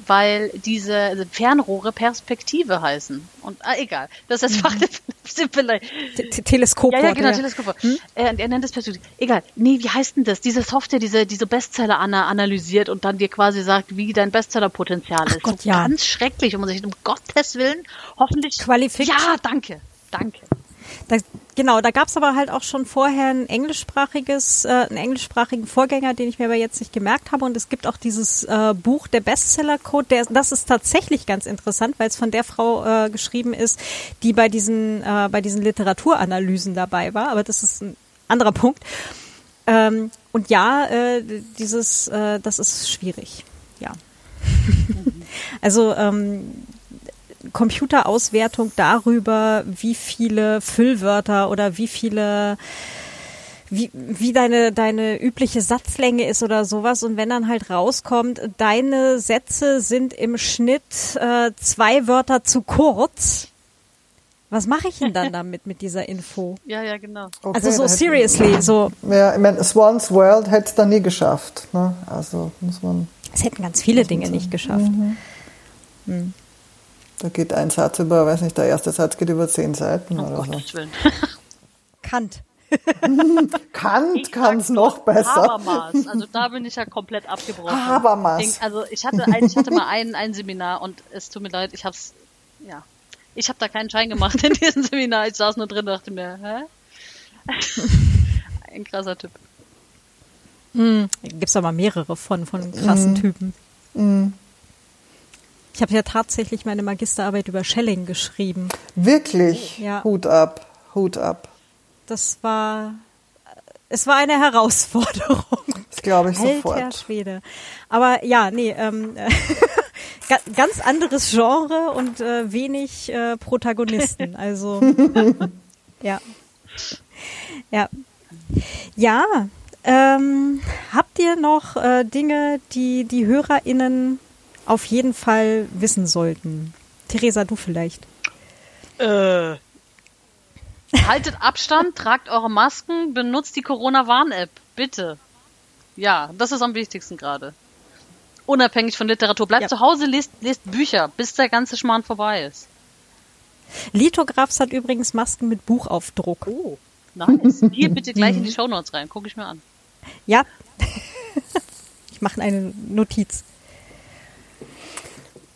weil diese also Fernrohre Perspektive heißen. Und ah, egal, das ist das Fach. vielleicht. Te- Te- Teleskopwort. Ja, ja, genau, ja. Teleskope. Äh, er nennt es Perspektive. Egal. Nee, wie heißt denn das? Diese Software, diese, diese Bestseller ana analysiert und dann dir quasi sagt, wie dein Bestsellerpotenzial ist. Gott, so ja. Ganz schrecklich. Und man sich um Gottes Willen hoffentlich. Qualifikt. Ja, danke. Danke. Da, genau, da gab's aber halt auch schon vorher ein englischsprachiges, äh, einen englischsprachigen Vorgänger, den ich mir aber jetzt nicht gemerkt habe. Und es gibt auch dieses äh, Buch, der Bestseller-Code. Der, das ist tatsächlich ganz interessant, weil es von der Frau äh, geschrieben ist, die bei diesen, äh, bei diesen Literaturanalysen dabei war. Aber das ist ein anderer Punkt. Ähm, und ja, äh, dieses, äh, das ist schwierig. Ja. also ähm, Computerauswertung darüber, wie viele Füllwörter oder wie viele wie, wie deine, deine übliche Satzlänge ist oder sowas. Und wenn dann halt rauskommt, deine Sätze sind im Schnitt äh, zwei Wörter zu kurz, was mache ich denn dann damit mit dieser Info? Ja, ja, genau. Okay, Also so seriously, so Ja, ich meine, Swans World hätte es da nie geschafft. Ne? Also muss man, es hätten ganz viele Dinge nicht geschafft. Da geht ein Satz über, weiß nicht, der erste Satz geht über zehn Seiten Um oder so. Gottes Willen. Kant. Kant kann es noch besser. Habermas. Also da bin ich ja komplett abgebrochen. Habermas. Also ich hatte, ein, ich hatte mal ein, ein Seminar und es tut mir leid, ich hab's, ja. Ich habe da keinen Schein gemacht in diesem Seminar. Ich saß nur drin und dachte mir, hä? Ein krasser Typ. Hm, Gibt es aber mehrere von, von krassen Typen. Ich habe ja tatsächlich meine Magisterarbeit über Schelling geschrieben. Wirklich, Ja. Hut ab, Hut ab. Das war, es war eine Herausforderung. Das glaube ich Alter sofort. Schwede. Aber ja, nee, ähm, ga- ganz anderes Genre und äh, wenig äh, Protagonisten. Also ja. Ja. Ja. Ähm, habt ihr noch äh, Dinge, die die HörerInnen auf jeden Fall wissen sollten? Theresa, du vielleicht. Äh. Haltet Abstand, tragt eure Masken, benutzt die Corona-Warn-App. Bitte. Ja, das ist am wichtigsten gerade. Unabhängig von Literatur. Bleibt Ja. zu Hause, lest, lest Bücher, bis der ganze Schmarrn vorbei ist. Lithografs hat übrigens Masken mit Buchaufdruck. Oh, nice. Hier bitte gleich in die Shownotes rein. Guck ich mir an. Ja. ich mache eine Notiz.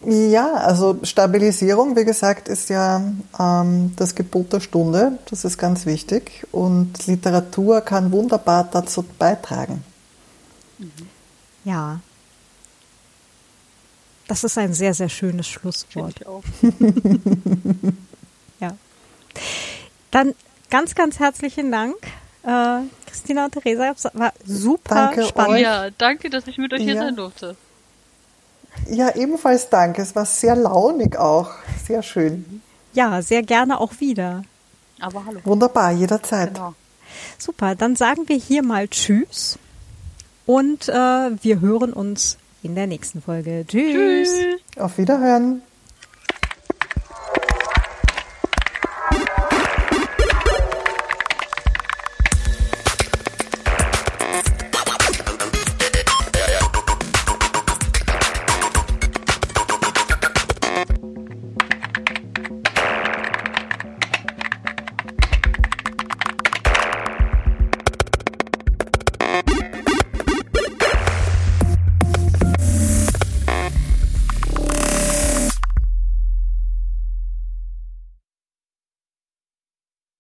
Ja, also Stabilisierung, wie gesagt, ist ja ähm, das Gebot der Stunde. Das ist ganz wichtig. Und Literatur kann wunderbar dazu beitragen. Ja. Das ist ein sehr, sehr schönes Schlusswort. Ich auch. Ja. Dann ganz, ganz herzlichen Dank, äh, Christina und Theresa. Es war super Danke spannend. euch. Ja, danke, dass ich mit euch hier Ja. sein durfte. Ja, ebenfalls danke. Es war sehr launig auch. Sehr schön. Ja, sehr gerne auch wieder. Aber hallo. Wunderbar, jederzeit. Genau. Super, dann sagen wir hier mal Tschüss und äh, wir hören uns in der nächsten Folge. Tschüss. Tschüss. Auf Wiederhören.